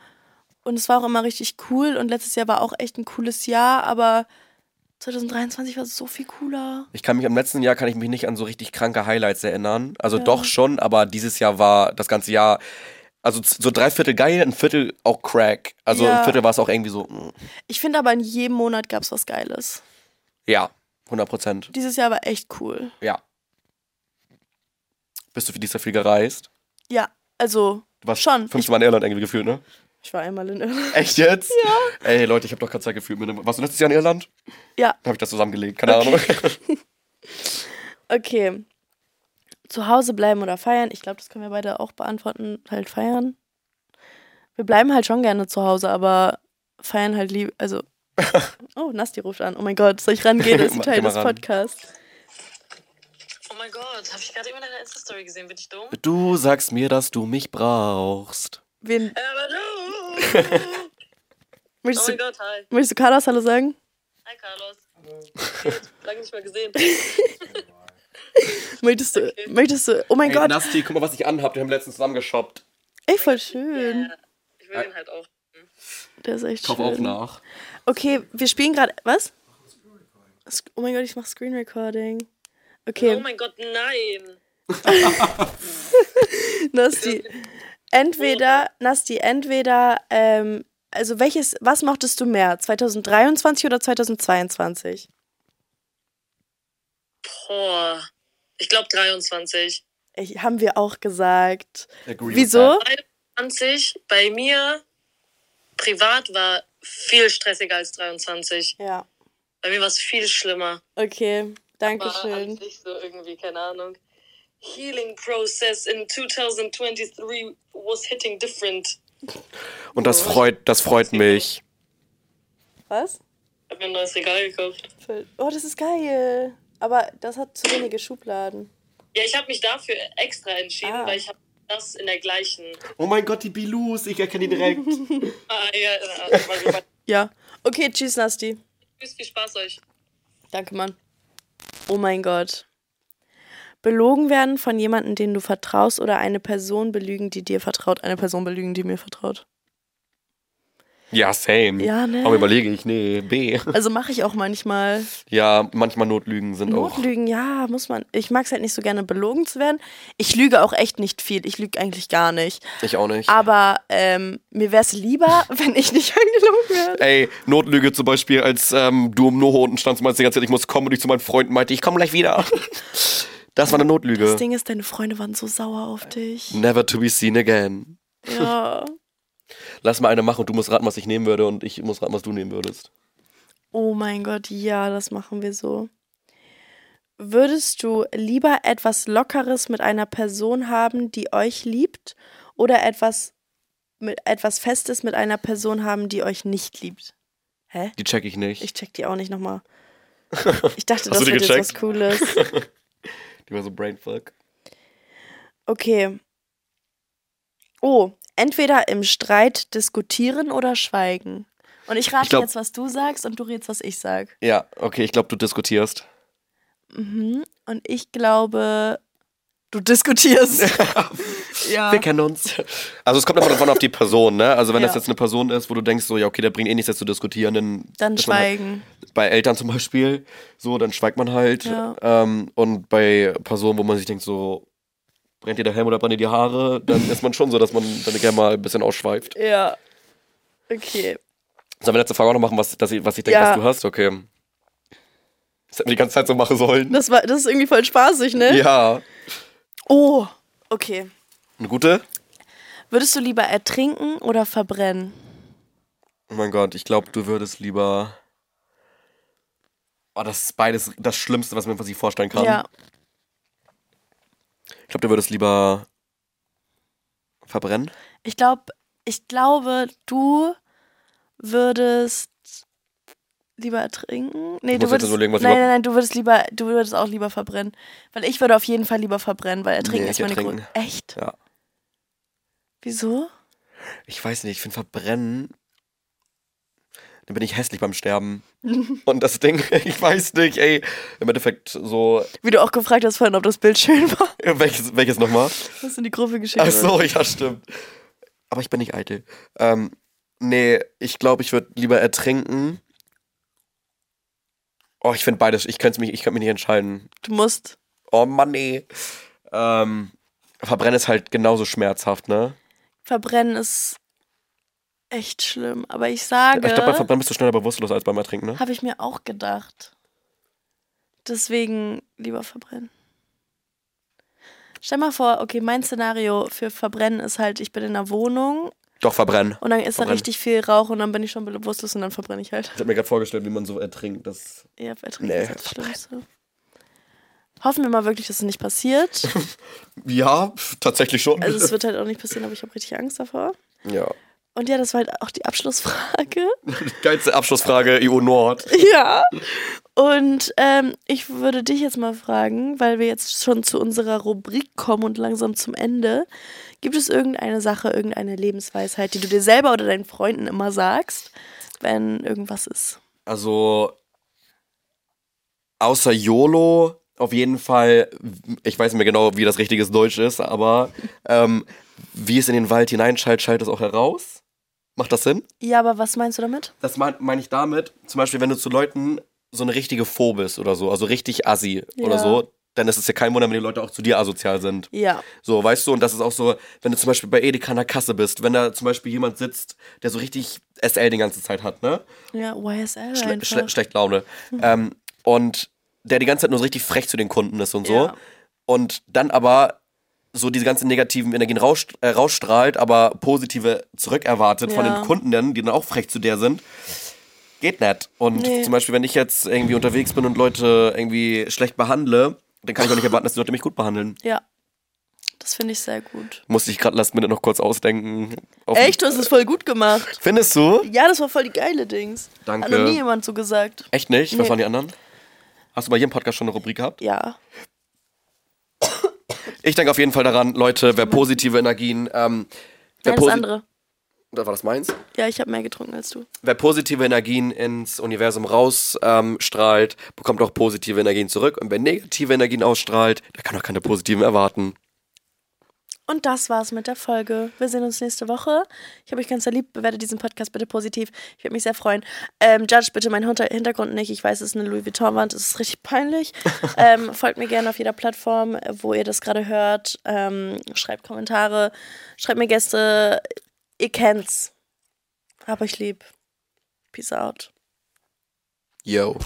Und es war auch immer richtig cool und letztes Jahr war auch echt ein cooles Jahr, aber 2023 war es so viel cooler. Ich kann mich am letzten Jahr kann ich mich nicht an so richtig kranke Highlights erinnern. Also doch schon, aber dieses Jahr war das ganze Jahr. Also so drei Viertel geil, ein Viertel auch Crack. Also Ja. ein Viertel war es auch irgendwie so, mm, Ich finde aber in jedem Monat gab es was Geiles. ja, 100 Prozent. Dieses Jahr war echt cool. Ja. Bist du für dieses Jahr viel gereist? Ja, also Du warst Schon. fünfmal in Irland irgendwie gefühlt, ne? Ich war einmal in Irland. Echt jetzt? Ja. Ey, Leute, ich habe doch gerade Zeit gefühlt. Warst du letztes Jahr in Irland? Ja, habe ich das zusammengelegt. Keine Ahnung. okay. Zu Hause bleiben oder feiern? Ich glaube, das können wir beide auch beantworten. Halt feiern. Wir bleiben halt schon gerne zu Hause, aber feiern halt lieb. Also. Oh, Nasti ruft an. Oh mein Gott, soll ich rangehen? Das ist ein Teil mal des ran. Podcasts. Oh mein Gott, habe ich gerade in deiner Insta-Story gesehen, bin ich dumm? Du sagst mir, dass du mich brauchst. Wen, Aber du! möchtest, Oh mein du, Gott, hi. möchtest du Carlos Hallo sagen? Hi, Carlos. Gut, lange nicht mehr gesehen. Möchtest du, Okay. möchtest du, oh mein Ey, Gott, Nasti, guck mal, was ich anhab. Wir haben letztens zusammen geshoppt. ey, voll schön. Ja, ich will den halt auch. Der ist echt Kauf schön. auch nach. Okay, wir spielen gerade, was? Oh mein Gott, ich mache Screen Recording. Okay, Oh mein Gott, nein. Nasti. Entweder, Nasti, entweder, ähm, also welches, was mochtest du mehr? 2023 oder 2022? Boah. Ich glaube 23. Ich, haben wir auch gesagt. Agree Wieso? 23 bei mir privat war viel stressiger als 23. Ja. Bei mir war es viel schlimmer. Okay, danke War schön. an sich so irgendwie, keine Ahnung. Healing process in 2023 was hitting different. Und das freut, das freut mich. Was? Ich habe mir ein neues Regal gekauft. Oh, das ist geil. Aber das hat zu wenige Schubladen. Ja, ich habe mich dafür extra entschieden, Ah. weil ich habe das in der gleichen. Oh mein Gott, die Bilus, ich erkenne die direkt. Ah, ja, ja, Ja. Okay, tschüss, Nasti. Tschüss, viel Spaß euch. Danke, Mann. Oh mein Gott. Belogen werden von jemandem, den du vertraust, oder eine Person belügen, die dir vertraut. Eine Person belügen, die mir vertraut. ja, same. Ja, ne? Aber überlege ich, nee, B. Also mache ich auch manchmal. Ja, manchmal Notlügen sind auch. Notlügen, ja, muss man. Ich mag es halt nicht so gerne, belogen zu werden. Ich lüge auch echt nicht viel. Ich lüge eigentlich gar nicht. Ich auch nicht. Aber ähm, mir wäre es lieber, wenn ich nicht angelogen werde. Ey, Notlüge zum Beispiel, als ähm, du im Noho unten standst und meinst die ganze Zeit, ich muss kommen und ich zu meinen Freunden meinte, ich komme gleich wieder. Das war eine Notlüge. Das Ding ist, deine Freunde waren so sauer auf dich. Never to be seen again. Ja. Lass mal eine machen und du musst raten, was ich nehmen würde und ich muss raten, was du nehmen würdest. Oh mein Gott, ja, das machen wir so. Würdest du lieber etwas Lockeres mit einer Person haben, die euch liebt, oder etwas mit etwas Festes mit einer Person haben, die euch nicht liebt? Hä? Die check ich nicht. Ich check die auch nicht nochmal. Ich dachte, das wird jetzt was Cooles. Die war so brainfuck. Okay. Oh, entweder im Streit diskutieren oder schweigen. Und ich rate Ich glaub- jetzt, was du sagst und du redest, was ich sag. Ja, okay, ich glaube, du diskutierst. Mhm. Und ich glaube, du diskutierst. ja. Wir kennen uns. Also es kommt immer davon auf die Person, ne? Also wenn Ja. das jetzt eine Person ist, wo du denkst, so, ja, okay, der bringt eh nichts jetzt zu diskutieren, dann, Dann halt- schweigen. bei Eltern zum Beispiel, so, dann schweigt man halt. Ja. Ähm, und bei Personen, wo man sich denkt, so, brennt dir der Helm oder brennen dir die Haare, dann ist man schon so, dass man dann gerne mal ein bisschen ausschweift. Ja. Okay. Sollen wir letzte Frage auch noch machen, was, dass ich, was ich denke, Ja. was du hast? Okay. Das hätten wir die ganze Zeit so machen sollen. Das, war, das ist irgendwie voll spaßig, ne? Ja. Oh, okay. Eine gute? Würdest du lieber ertrinken oder verbrennen? Oh mein Gott, ich glaube, du würdest lieber. Oh, das ist beides das Schlimmste, was man sich vorstellen kann. Ja. Ich glaube, du würdest lieber verbrennen. Ich glaube, ich glaube, du würdest lieber ertrinken. Nee, du jetzt würdest. überlegen, was nein, nein, nein, du würdest lieber, du würdest auch lieber verbrennen. Weil ich würde auf jeden Fall lieber verbrennen, weil ertrinken Nee, ist meine. Grund. Echt? Ja. Wieso? Ich weiß nicht, ich finde Verbrennen. dann bin ich hässlich beim Sterben. Und das Ding, ich weiß nicht, ey, im Endeffekt so, Wie du auch gefragt hast vorhin, ob das Bild schön war. welches, welches nochmal? Hast du in die Gruppe geschickt? Ach so, ja, stimmt. Aber ich bin nicht eitel. Ähm, nee, ich glaube, ich würde lieber ertrinken. Oh, ich finde beides, ich könnte mich, ich könnte mich nicht entscheiden. Du musst. Oh Mann, nee. Ähm, Verbrennen ist halt genauso schmerzhaft, ne? Verbrennen ist echt schlimm. Aber ich sage, Ich glaube, beim Verbrennen bist du schneller bewusstlos als beim Ertrinken, ne? habe ich mir auch gedacht. Deswegen lieber verbrennen. Stell mal vor, okay, mein Szenario für Verbrennen ist halt, ich bin in einer Wohnung Doch, verbrennen. und dann ist da Verbrennen. richtig viel Rauch und dann bin ich schon bewusstlos und dann verbrenne ich halt. Ich habe mir gerade vorgestellt, wie man so ertrinkt. Das Ja, ertrinken Nee, ist halt das Schlimmste. Hoffen wir mal wirklich, dass es nicht passiert. ja, tatsächlich schon. Also es wird halt auch nicht passieren, aber ich habe richtig Angst davor. ja. Und ja, das war halt auch die Abschlussfrage. Geilste Abschlussfrage, EU Nord. Ja. Und ähm, ich würde dich jetzt mal fragen, weil wir jetzt schon zu unserer Rubrik kommen und langsam zum Ende. Gibt es irgendeine Sache, irgendeine Lebensweisheit, die du dir selber oder deinen Freunden immer sagst, wenn irgendwas ist? Also, außer YOLO, auf jeden Fall, ich weiß nicht mehr genau, wie das richtiges Deutsch ist, aber ähm, wie es in den Wald hineinschallt, schallt es auch heraus. Macht das Sinn? Ja, aber was meinst du damit? Das meine mein ich damit, zum Beispiel, wenn du zu Leuten so eine richtige Pho bist oder so, also richtig assi oder Ja. so, dann ist es ja kein Wunder, wenn die Leute auch zu dir asozial sind. Ja. So, weißt du, und das ist auch so, wenn du zum Beispiel bei Edeka an der Kasse bist, wenn da zum Beispiel jemand sitzt, der so richtig SL die ganze Zeit hat, ne? Ja, YSL Schle einfach. schle schlecht Laune. Ähm, und der die ganze Zeit nur so richtig frech zu den Kunden ist und so. Ja. Und dann aber so diese ganzen negativen Energien raus, äh, rausstrahlt, aber positive zurückerwartet von Ja. den Kunden, dann, die dann auch frech zu der sind. Geht nicht. Und Nee. zum Beispiel, wenn ich jetzt irgendwie unterwegs bin und Leute irgendwie schlecht behandle, dann kann ich auch nicht erwarten, dass die Leute mich gut behandeln. Ja. Das finde ich sehr gut. Musste ich gerade last minute noch kurz ausdenken. Auf- Echt, du hast es voll gut gemacht. Findest du? Ja, das war voll die geile Dings. Danke. Hat noch nie jemand so gesagt. Echt nicht? Was Nee. waren die anderen? Hast du bei jedem Podcast schon eine Rubrik gehabt? Ja. Ich denke auf jeden Fall daran, Leute, wer positive Energien, ähm, wer, Nein, das andere. war das meins? Ja, ich habe mehr getrunken als du. wer positive Energien ins Universum rausstrahlt, ähm, bekommt auch positive Energien zurück. Und wer negative Energien ausstrahlt, der kann auch keine positiven erwarten. Und das war's mit der Folge. Wir sehen uns nächste Woche. Ich habe euch ganz sehr lieb. Bewertet diesen Podcast bitte positiv. Ich würde mich sehr freuen. Ähm, judge bitte meinen Hinter Hintergrund nicht. Ich weiß, es ist eine Louis Vuitton-Wand. Es ist richtig peinlich. ähm, folgt mir gerne auf jeder Plattform, wo ihr das gerade hört. Ähm, schreibt Kommentare. Schreibt mir Gäste. Ihr kennt's. Hab euch lieb. Peace out. Yo.